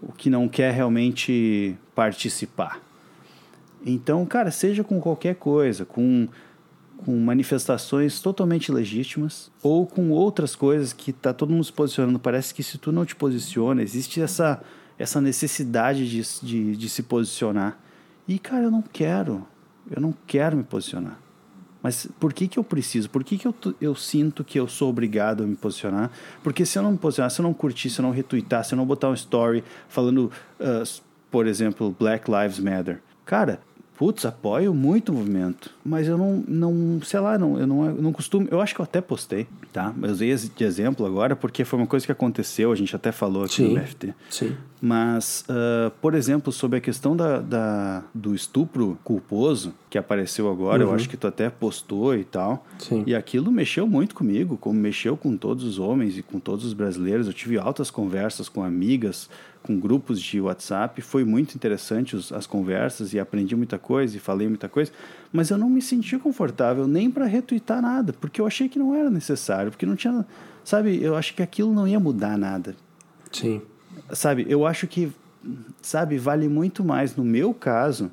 o que não quer realmente participar. Então, cara, seja com qualquer coisa, com, com manifestações totalmente legítimas ou com outras coisas que tá todo mundo se posicionando. Parece que se tu não te posiciona, existe essa, essa necessidade de, de, de se posicionar. E, cara, eu não quero, eu não quero me posicionar. Mas por que, que eu preciso? Por que, que eu, eu sinto que eu sou obrigado a me posicionar? Porque se eu não me posicionar, se eu não curtir, se eu não retweetar, se eu não botar um story falando, uh, por exemplo, Black Lives Matter, cara, putz, apoio muito o movimento, mas eu não, não sei lá, não, eu, não, eu não costumo, eu acho que eu até postei, tá? Eu usei de exemplo agora porque foi uma coisa que aconteceu, a gente até falou aqui sim, no BFT. Sim. Mas, uh, por exemplo, sobre a questão da, da, do estupro culposo que apareceu agora, uhum. eu acho que tu até postou e tal. Sim. E aquilo mexeu muito comigo, como mexeu com todos os homens e com todos os brasileiros. Eu tive altas conversas com amigas, com grupos de WhatsApp. Foi muito interessante os, as conversas e aprendi muita coisa e falei muita coisa. Mas eu não me senti confortável nem para retweetar nada, porque eu achei que não era necessário, porque não tinha. Sabe, eu acho que aquilo não ia mudar nada. Sim sabe, eu acho que, sabe, vale muito mais, no meu caso,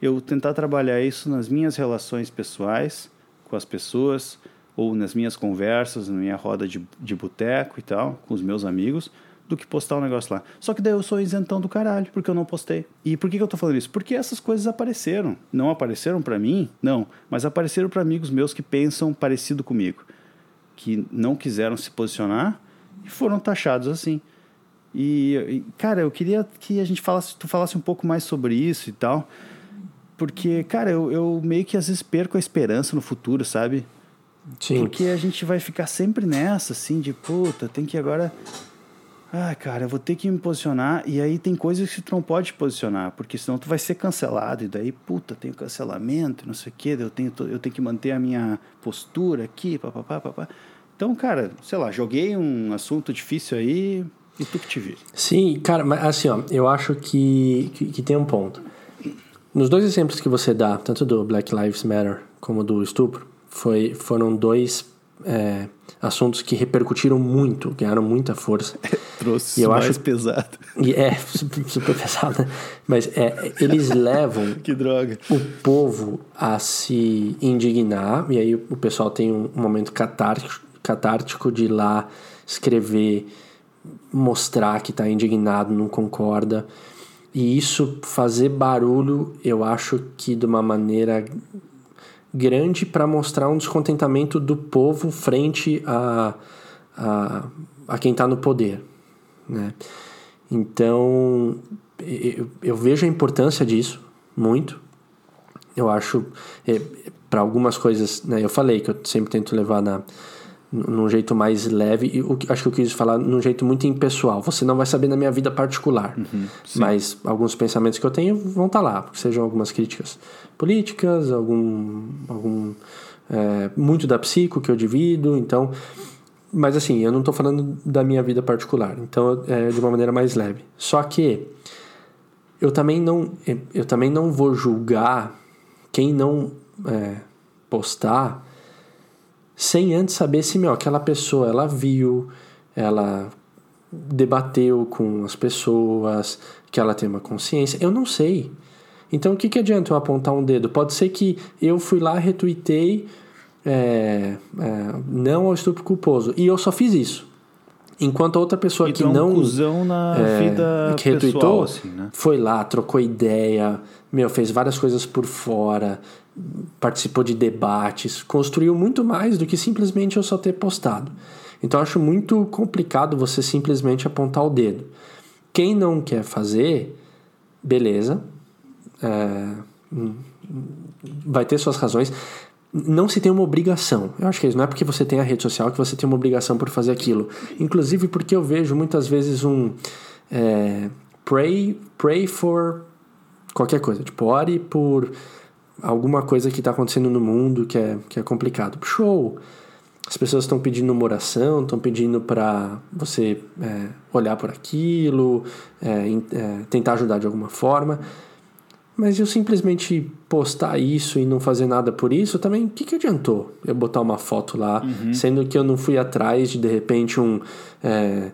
eu tentar trabalhar isso nas minhas relações pessoais com as pessoas, ou nas minhas conversas, na minha roda de, de boteco e tal, com os meus amigos, do que postar um negócio lá. Só que daí eu sou isentão do caralho, porque eu não postei. E por que, que eu tô falando isso? Porque essas coisas apareceram. Não apareceram para mim? Não. Mas apareceram para amigos meus que pensam parecido comigo. Que não quiseram se posicionar e foram taxados assim. E, cara, eu queria que a gente falasse, tu falasse um pouco mais sobre isso e tal. Porque, cara, eu, eu meio que às vezes perco a esperança no futuro, sabe? Sim. Porque a gente vai ficar sempre nessa, assim, de puta, tem que agora. Ah, cara, eu vou ter que me posicionar. E aí tem coisas que tu não pode posicionar, porque senão tu vai ser cancelado. E daí, puta, tem cancelamento, não sei o quê, eu tenho, eu tenho que manter a minha postura aqui, papapá, papá. Então, cara, sei lá, joguei um assunto difícil aí e tu que te vira. Sim, cara, mas assim, ó, eu acho que, que, que tem um ponto. Nos dois exemplos que você dá, tanto do Black Lives Matter como do estupro, foi, foram dois é, assuntos que repercutiram muito, ganharam muita força. Trouxe e eu mais acho, pesado. E é, super pesado, né? Mas é, eles levam o povo a se indignar, e aí o pessoal tem um, um momento catártico, catártico de ir lá escrever, mostrar que está indignado, não concorda. E isso fazer barulho, eu acho que de uma maneira grande para mostrar um descontentamento do povo frente a, a, a quem está no poder. Né? Então, eu, eu, vejo a importância disso muito. Eu acho, é, para algumas coisas, né, eu falei que eu sempre tento levar na, num jeito mais leve, e o, acho que eu quis falar num jeito muito impessoal. Você não vai saber na minha vida particular, uhum, mas alguns pensamentos que eu tenho vão estar tá lá, sejam algumas críticas políticas, algum, algum é, muito da psico que eu divido, então, mas assim, eu não estou falando da minha vida particular, então é de uma maneira mais leve. Só que eu também não, eu também não vou julgar quem não é, postar sem antes saber se meu, aquela pessoa ela viu, ela debateu com as pessoas, que ela tem uma consciência. Eu não sei. Então, o que, que adianta eu apontar um dedo? Pode ser que eu fui lá, retuitei é, é, não ao estupro culposo. E eu só fiz isso. Enquanto a outra pessoa e que não. Um na é, vida que retweetou, pessoal, assim, né? foi lá, trocou ideia, meu, fez várias coisas por fora, participou de debates, construiu muito mais do que simplesmente eu só ter postado. Então acho muito complicado você simplesmente apontar o dedo. Quem não quer fazer, beleza, é, vai ter suas razões. Não se tem uma obrigação. Eu acho que é isso. Não é porque você tem a rede social que você tem uma obrigação por fazer aquilo. Inclusive porque eu vejo muitas vezes um é, pray, pray for qualquer coisa. Tipo, ore por alguma coisa que está acontecendo no mundo que é, que é complicado. Show! As pessoas estão pedindo uma oração, estão pedindo para você é, olhar por aquilo, é, é, tentar ajudar de alguma forma. Mas eu simplesmente postar isso e não fazer nada por isso, também, o que, que adiantou eu botar uma foto lá, uhum. sendo que eu não fui atrás de, de repente, um. É,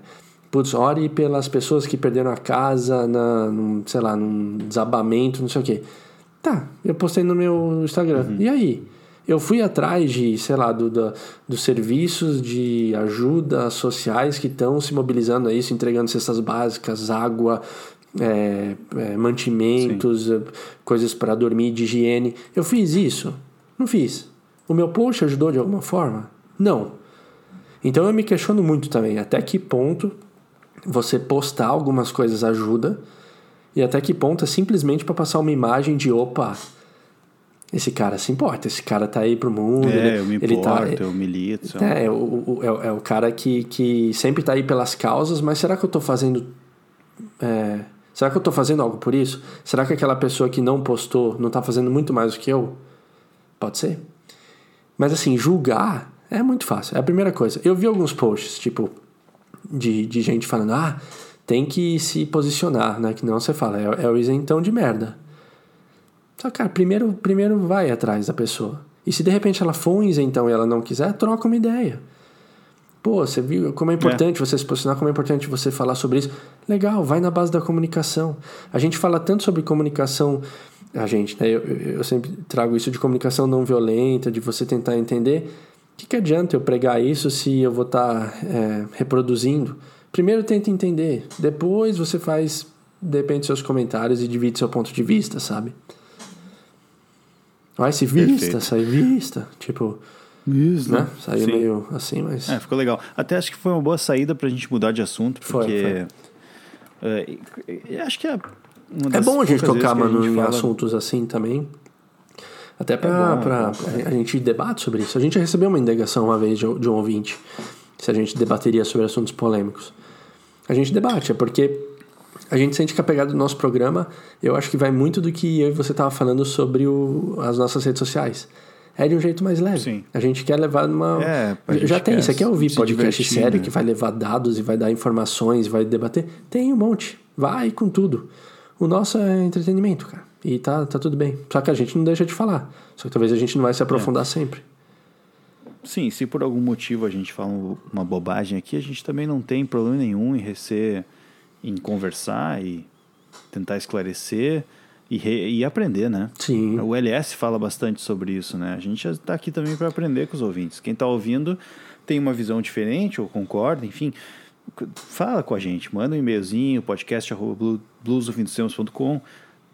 putz, ore pelas pessoas que perderam a casa, na, num, sei lá, num desabamento, não sei o quê. Tá, eu postei no meu Instagram. Uhum. E aí? Eu fui atrás de, sei lá, do, do, dos serviços de ajuda sociais que estão se mobilizando a isso, entregando cestas básicas, água, é, é, mantimentos, Sim. coisas para dormir, de higiene. Eu fiz isso? Não fiz. O meu post ajudou de alguma forma? Não. Então eu me questiono muito também até que ponto você postar algumas coisas ajuda e até que ponto é simplesmente para passar uma imagem de opa, esse cara se importa, esse cara tá aí pro mundo. É, ele, eu me ele tá importo, tá, eu milito. É, é, o, o, é, é, o cara que, que sempre tá aí pelas causas, mas será que eu tô fazendo é, Será que eu estou fazendo algo por isso? Será que aquela pessoa que não postou não está fazendo muito mais do que eu? Pode ser. Mas assim, julgar é muito fácil. É a primeira coisa. Eu vi alguns posts, tipo, de, de gente falando, ah, tem que se posicionar, né? Que não você fala, é, é o isentão de merda. Só, cara, primeiro, primeiro vai atrás da pessoa. E se de repente ela for um isentão e ela não quiser, troca uma ideia. Pô, você viu como é importante é. você se posicionar, como é importante você falar sobre isso. Legal, vai na base da comunicação. A gente fala tanto sobre comunicação, a gente, né? Eu, eu sempre trago isso de comunicação não violenta, de você tentar entender. O que, que adianta eu pregar isso se eu vou estar tá, é, reproduzindo Primeiro tenta entender, depois você faz, depende dos seus comentários e divide seu ponto de vista, sabe? Vai se vista, sai vista. Tipo, Isso, né? Saiu Sim. meio assim, mas. É, ficou legal. Até acho que foi uma boa saída pra gente mudar de assunto, Foi, porque. é, e- e acho que é. É bom a gente tocar, mano, gente em fala- assuntos assim também. Até pra, bom, pra é bom, a gente debate sobre isso. A gente recebeu uma indagação uma vez de de um ouvinte se a gente debateria sobre assuntos polêmicos. A gente debate, é porque a gente sente que a pegada do nosso programa, eu acho que vai muito do que eu e você tava falando sobre o, as nossas redes sociais. É de um jeito mais leve. Sim. A gente quer levar numa. É, Já tem, você quer ouvir se podcast divertir, sério né? que vai levar dados e vai dar informações, vai debater? Tem um monte. Vai com tudo. O nosso é entretenimento, cara. E tá, tá tudo bem. Só que a gente não deixa de falar. Só que talvez a gente não vai se aprofundar sempre. Sim, se por algum motivo a gente fala um- uma bobagem aqui, a gente também não tem problema nenhum em receber, em conversar e tentar esclarecer e, re- e aprender, né? Sim. O LS fala bastante sobre isso, né? A gente está aqui também para aprender com os ouvintes. Quem está ouvindo tem uma visão diferente ou concorda, enfim, fala com a gente, manda um e-mailzinho, podcast arroba bluesofindostempos.com,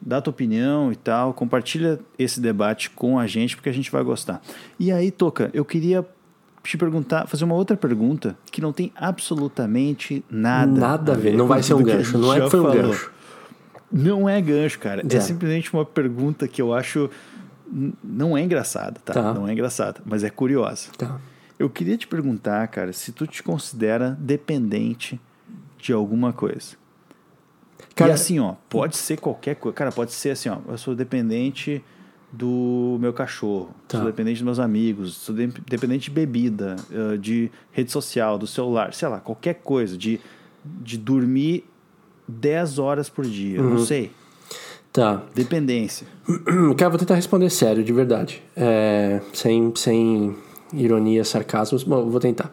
dá tua opinião e tal, compartilha esse debate com a gente porque a gente vai gostar. E aí, Toca, eu queria te perguntar, fazer uma outra pergunta que não tem absolutamente nada, Nada a ver. Não vai ser um gancho. Não é que foi um falou. gancho. Não é gancho, cara. É É. simplesmente uma pergunta que eu acho. Não é engraçada, tá? Tá. Não é engraçada, mas é curiosa. Tá. Eu queria te perguntar, cara, se tu te considera dependente de alguma coisa. Cara- e assim, ó, pode ser qualquer coisa. Cara, pode ser assim, ó, eu sou dependente do meu cachorro, Tá. sou dependente dos meus amigos, sou de- dependente de bebida, eh, de rede social, do celular, sei lá, qualquer coisa, de, de dormir 10 horas por dia, Uhum. não sei. Tá. Dependência. Cara, vou tentar responder sério, de verdade. É, sem, sem ironia, sarcasmo. Bom, vou tentar.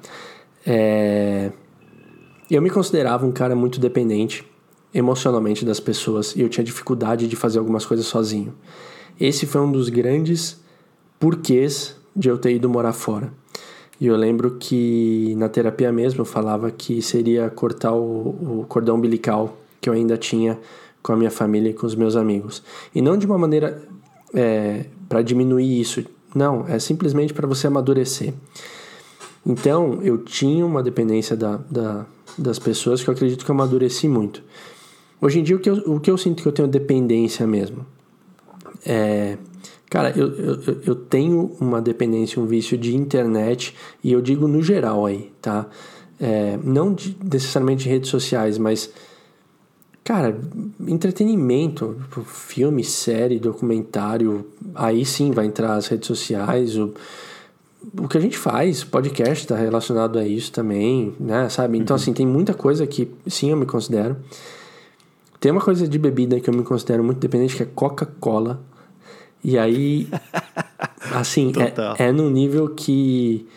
É, eu me considerava um cara muito dependente emocionalmente das pessoas e eu tinha dificuldade de fazer algumas coisas sozinho. Esse foi um dos grandes porquês de eu ter ido morar fora. E eu lembro que na terapia mesmo eu falava que seria cortar o, o cordão umbilical que eu ainda tinha com a minha família e com os meus amigos. E não de uma maneira para diminuir isso. Não, é simplesmente para você amadurecer. Então, eu tinha uma dependência da, da, das pessoas que eu acredito que eu amadureci muito. Hoje em dia, o que eu, o que eu sinto que eu tenho dependência mesmo é. Cara, eu, eu, eu tenho uma dependência, um vício de internet, e eu digo no geral aí, tá? É, não de, necessariamente de redes sociais, mas. Cara, entretenimento, tipo, filme, série, documentário, aí sim vai entrar as redes sociais, o, o que a gente faz, podcast está relacionado a isso também, né, sabe? Então, assim, tem muita coisa que sim eu me considero. Tem uma coisa de bebida que eu me considero muito dependente, que é Coca-Cola. E aí, assim, é, é num nível que,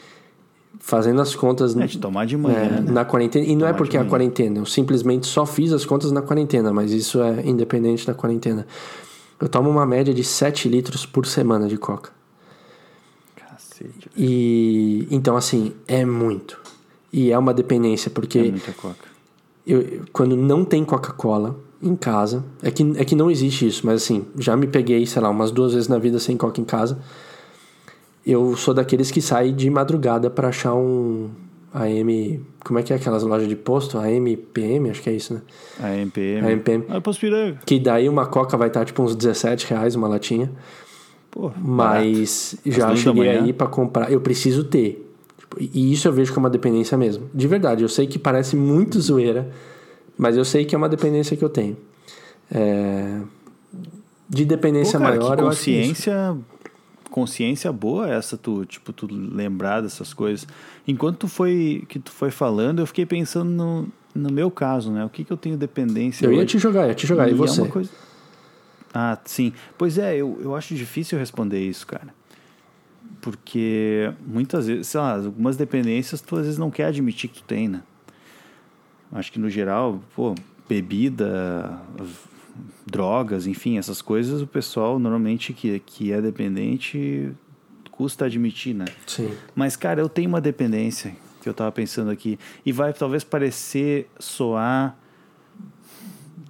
fazendo as contas... É de tomar de manhã, É, né? na quarentena. E não é Tomar porque é a quarentena. Eu simplesmente só fiz as contas na quarentena, mas isso é independente da quarentena. Eu tomo uma média de 7 litros por semana de coca. Cacete. E então, assim, é muito. E é uma dependência, porque É muita coca. eu- quando não tem Coca-Cola em casa, é que, é que não existe isso, mas assim, já me peguei, sei lá, umas duas vezes na vida sem Coca em casa. Eu sou daqueles que saem de madrugada para achar um AM. Como é que é aquelas lojas de posto? AMPM, acho que é isso, né? A MPM. A MPM. Ah, Poço Piranga. Que daí uma Coca vai estar tipo uns 17 reais uma latinha. Pô, Mas já duas da cheguei manhã. aí pra comprar. Eu preciso ter. Tipo, E isso eu vejo como uma dependência mesmo. De verdade, eu sei que parece muito zoeira, mas eu sei que é uma dependência que eu tenho. É, De dependência Pô, cara, maior, que isso. consciência, consciência boa essa tu, tipo, tu lembrar dessas coisas. Enquanto tu foi que tu foi falando, eu fiquei pensando no, no meu caso, né? O que que eu tenho dependência Eu ia hoje? te jogar, ia te jogar. E é você? uma coisa... Ah, sim. Pois é, eu, eu acho difícil responder isso, cara. Porque muitas vezes, sei lá, algumas dependências tu às vezes não quer admitir que tu tem, né? Acho que no geral, pô, bebida, drogas, enfim, essas coisas, o pessoal normalmente que, que é dependente custa admitir, né? Sim. Mas, cara, eu tenho uma dependência que eu tava pensando aqui. E vai talvez parecer soar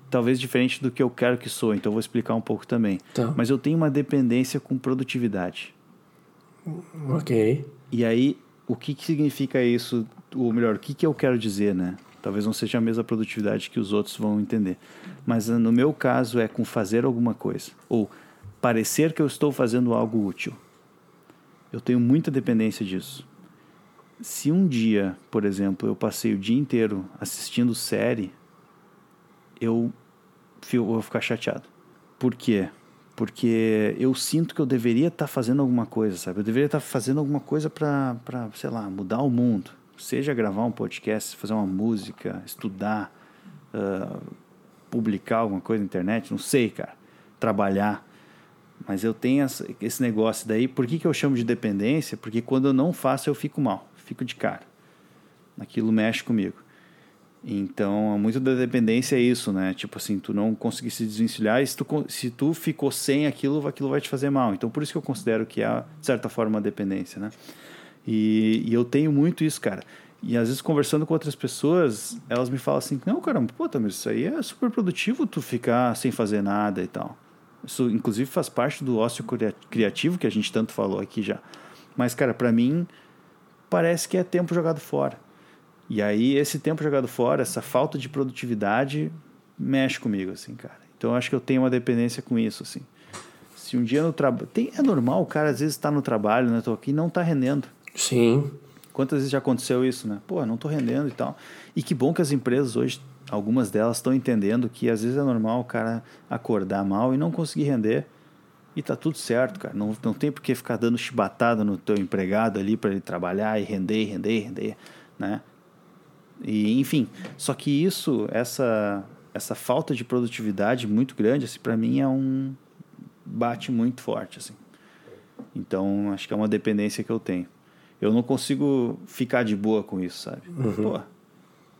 talvez diferente do que eu quero que soe, então eu vou explicar um pouco também. Tá. Mas eu tenho uma dependência com produtividade. Ok. E aí, o que, que significa isso? Ou melhor, o que, que eu quero dizer, né? Talvez não seja a mesma produtividade que os outros vão entender. Mas no meu caso é com fazer alguma coisa. Ou parecer que eu estou fazendo algo útil. Eu tenho muita dependência disso. Se um dia, por exemplo, eu passei o dia inteiro assistindo série, eu vou ficar chateado. Por quê? Porque eu sinto que eu deveria estar fazendo alguma coisa, sabe? Eu deveria estar fazendo alguma coisa para, sei lá, mudar o mundo. Seja gravar um podcast, fazer uma música, estudar, ah, publicar alguma coisa na internet, não sei, cara. Trabalhar. Mas eu tenho essa- esse negócio daí. Por que, que eu chamo de dependência? Porque quando eu não faço, eu fico mal, fico de cara. Aquilo mexe comigo. Então, muito da dependência é isso, né? Tipo assim, tu não conseguir se desvencilhar e se tu, se tu ficou sem aquilo, aquilo vai te fazer mal. Então, por isso que eu considero que é, de certa forma, uma dependência, né? E, e eu tenho muito isso, cara. E às vezes, conversando com outras pessoas, elas me falam assim: não, caramba, pô, mas isso aí é super produtivo tu ficar sem fazer nada e tal. Isso, inclusive, faz parte do ócio cria- criativo que a gente tanto falou aqui já. Mas, cara, pra mim, parece que é tempo jogado fora. E aí, esse tempo jogado fora, essa falta de produtividade, mexe comigo, assim, cara. Então, eu acho que eu tenho uma dependência com isso, assim. Se um dia no trabalho. É normal, o cara às vezes está no trabalho, né? Tô aqui e não tá rendendo. Sim. Quantas vezes já aconteceu isso, né? Pô, não tô rendendo e tal. E que bom que as empresas hoje, algumas delas estão entendendo que às vezes é normal o cara acordar mal e não conseguir render. E tá tudo certo, cara. Não, não tem por que ficar dando chibatada no teu empregado ali para ele trabalhar e render, render, render, né? E, enfim, só que isso, essa, essa falta de produtividade muito grande, assim, para mim é um bate muito forte, assim. Então, acho que é uma dependência que eu tenho. Eu não consigo ficar de boa com isso, sabe? Pô,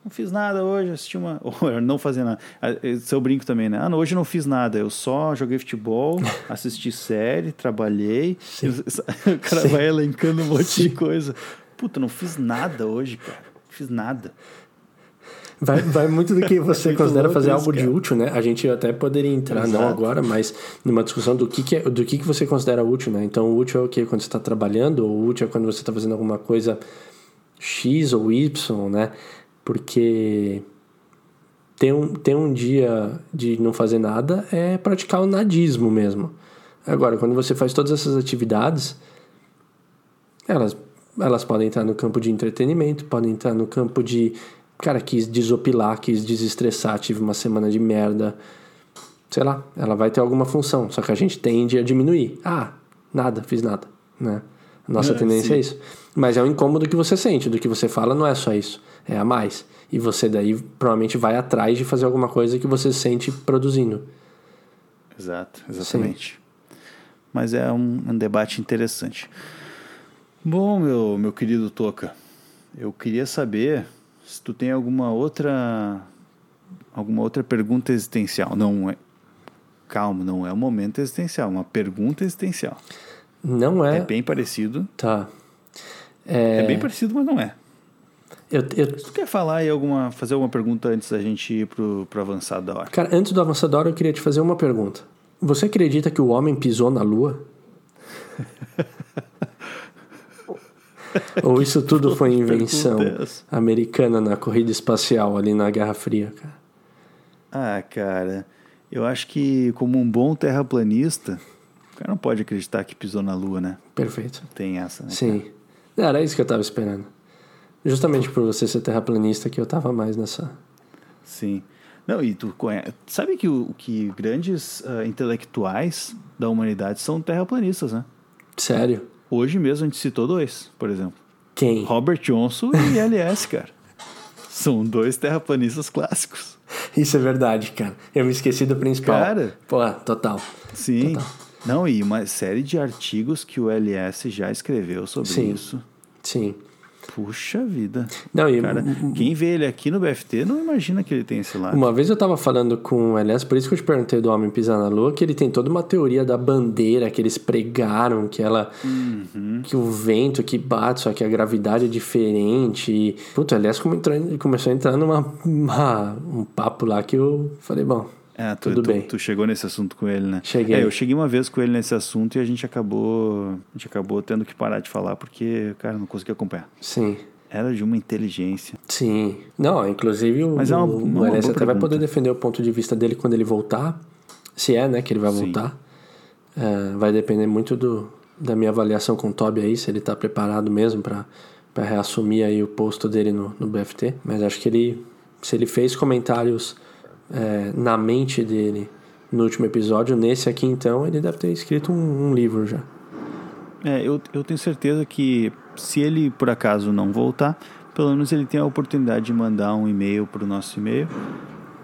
não fiz nada hoje, assisti uma. Ou não fazer nada. Ah, é o brinco também, né? Ah, não, hoje não fiz nada. Eu só joguei futebol, assisti série, trabalhei. O cara vai elencando um monte de coisa. Puta, não fiz nada hoje, cara. Não fiz nada. Vai, vai muito do que você Muito considera fazer isso, algo de cara. útil, né? A gente até poderia entrar, não Exato. agora, mas numa discussão do que, que é, do que, que você considera útil, né? Então, útil é o que? Quando você está trabalhando, ou útil é quando você está fazendo alguma coisa X ou Y, né? Porque ter um, ter um dia de não fazer nada é praticar o nadismo mesmo. Agora, quando você faz todas essas atividades, elas, elas podem entrar no campo de entretenimento, podem entrar no campo de. Cara, quis desopilar, quis desestressar, tive uma semana de merda. Sei lá, ela vai ter alguma função, só que a gente tende a diminuir. Ah, nada, fiz nada, né? Nossa É, tendência sim. é isso. Mas é o incômodo que você sente, do que você fala não é só isso, é a mais. E você daí provavelmente vai atrás de fazer alguma coisa que você sente produzindo. Exato, exatamente. Mas é um, um debate interessante. Bom, meu, meu querido Toca, eu queria saber se tu tem alguma outra alguma outra pergunta existencial. Não é calma, não é um momento existencial, é uma pergunta existencial. Não é. É, bem parecido, Tá. é... bem parecido, mas não é. Eu, eu, Tu quer falar aí alguma fazer alguma pergunta antes da gente ir pro, pro avançado da hora? cara, antes do avançador, eu queria te fazer uma pergunta. Você acredita que o homem pisou na lua? Ou isso tudo foi invenção é americana na corrida espacial ali na Guerra Fria, cara? Ah, cara, eu acho que como um bom terraplanista, o cara não pode acreditar que pisou na lua, né? Perfeito. Tem essa, né? Sim. Era isso que eu tava esperando. Justamente por você ser terraplanista que eu tava mais nessa. Sim. Não, e tu conhece, sabe que, o, que grandes ah, intelectuais da humanidade são terraplanistas, né? Sério? Hoje mesmo a gente citou dois, por exemplo. Quem? Robert Johnson e LS, cara. São dois terraplanistas clássicos. Isso é verdade, cara. Eu me esqueci do principal. Cara. Pô, total. Sim. Não, e uma série de artigos que o LS já escreveu sobre Sim. isso. Sim. Puxa vida. Não, e Cara, quem vê ele aqui no BFT não imagina que ele tem esse lado. Uma vez eu tava falando com o Elias, por isso que eu te perguntei do Homem Pisar na Lua, que ele tem toda uma teoria da bandeira que eles pregaram, que ela. que o vento que bate, só que a gravidade é diferente. E, puta, o Elias come- entrou começou a entrar numa. uma- um papo lá que eu falei, bom. É, tu, Tudo tu- bem. Tu chegou nesse assunto com ele, né? Cheguei. É, eu cheguei uma vez com ele nesse assunto e a gente acabou, a gente acabou tendo que parar de falar porque, cara, não conseguia acompanhar. Sim. Era de uma inteligência. Sim. Não, inclusive o, Mas é uma- o, uma o até vai pergunta. poder defender o ponto de vista dele quando ele voltar. Se é, né, que ele vai voltar. É, vai depender muito do, da minha avaliação com o Toby aí, se ele tá preparado mesmo para para reassumir aí o posto dele no, no BFT. Mas acho que ele, se ele fez comentários é, na mente dele no último episódio, nesse aqui então, ele deve ter escrito um, um livro já. É, eu, eu tenho certeza que se ele por acaso não voltar, pelo menos ele tem a oportunidade de mandar um e-mail para o nosso e-mail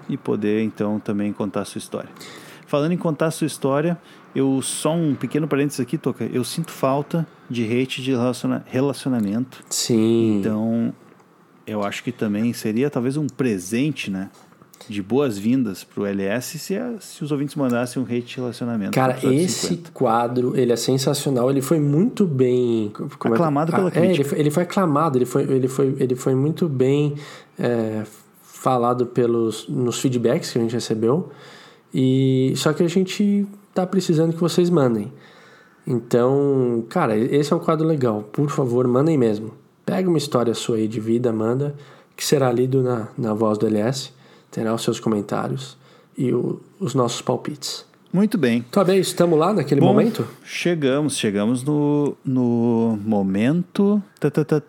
e poder então também contar a sua história. Falando em contar a sua história, eu só um pequeno parênteses aqui, Toca. Eu sinto falta de hate de relaciona- relacionamento. Sim. Então, eu acho que também seria talvez um presente, né? De boas-vindas pro LS se, a- se os ouvintes mandassem um hate relacionamento. Cara, esse 50. quadro, ele é sensacional. Ele foi muito bem... como é Aclamado pela Ah, é, ele crítica. foi, ele foi aclamado. Ele foi, ele foi, ele foi muito bem é, falado pelos, nos feedbacks que a gente recebeu. E Só que a gente tá precisando que vocês mandem. Então, cara, esse é um quadro legal. Por favor, mandem mesmo. Pega uma história sua aí de vida, manda, que será lido na, na voz do LS terá os seus comentários e o, os nossos palpites. Muito bem. Então, tá bem, estamos lá naquele Bom, momento? Chegamos, chegamos no, no momento. Tá, tá, tá,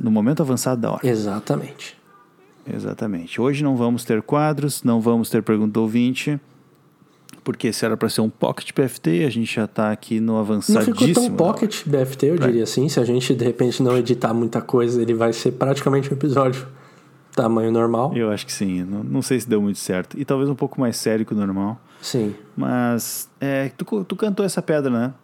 no momento avançado da hora. Exatamente. Exatamente. Hoje não vamos ter quadros, não vamos ter pergunta ouvinte porque se era para ser um pocket PFT, a gente já está aqui no Não avançadíssimo. ficou tão da pocket BFT, eu diria assim. Se a gente de repente não editar muita coisa, ele vai ser praticamente um episódio tamanho normal. Eu acho que sim. Não, não sei se deu muito certo. E talvez um pouco mais sério que o normal. Sim. Mas é, tu, tu cantou essa pedra, né?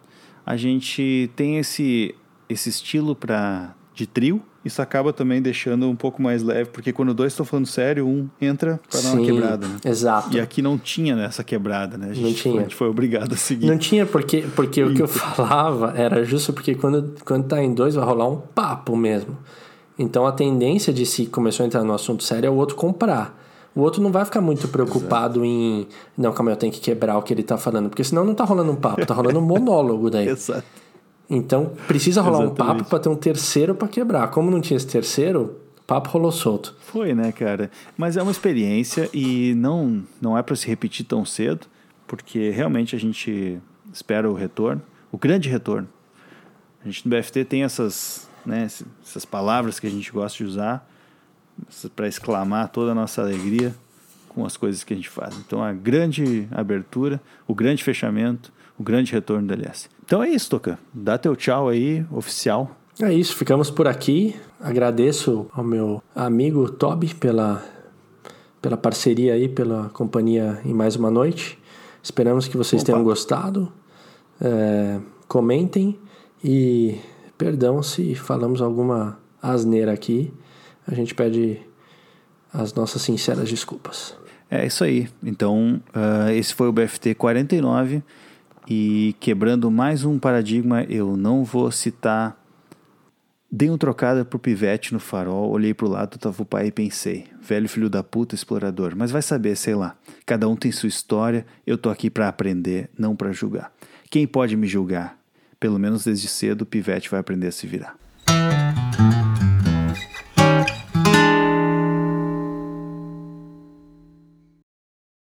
A gente tem esse, esse estilo pra, de trio. Isso acaba também deixando um pouco mais leve, porque quando dois estão falando sério, um entra pra dar uma quebrada, né? Exato. E aqui não tinha né, essa quebrada, né? A gente, Não tinha. Foi, a gente foi obrigado a seguir. Não tinha porque, porque o que eu falava era justo porque quando, quando tá em dois vai rolar um papo mesmo. Então a tendência de se começou a entrar no assunto sério é o outro comprar. O outro não vai ficar muito preocupado em. Não, calma, eu tenho que quebrar o que ele tá falando. Porque senão não tá rolando um papo, tá rolando um monólogo daí. Exato. Então precisa rolar um Exatamente. papo para ter um terceiro para quebrar. Como não tinha esse terceiro, papo rolou solto. Foi, né, cara? Mas é uma experiência e não, não é para se repetir tão cedo, porque realmente a gente espera o retorno, o grande retorno. A gente no BFT tem essas, né, essas palavras que a gente gosta de usar para exclamar toda a nossa alegria com as coisas que a gente faz. Então, a grande abertura, o grande fechamento, o grande retorno da LS. Então é isso, Toca. Dá teu tchau aí, oficial. É isso, ficamos por aqui. Agradeço ao meu amigo Toby pela, pela parceria aí, pela companhia em mais uma noite. Esperamos que vocês Opa. tenham gostado. É, comentem e perdão se falamos alguma asneira aqui. A gente pede as nossas sinceras desculpas. É isso aí. Então, ah, esse foi o BFT 49. E quebrando mais um paradigma, eu não vou citar. Dei um trocada pro pivete no farol, olhei pro lado, tava o pai e pensei: velho filho da puta explorador, mas vai saber, sei lá. Cada um tem sua história, eu tô aqui pra aprender, não pra julgar. Quem pode me julgar? Pelo menos desde cedo o pivete vai aprender a se virar.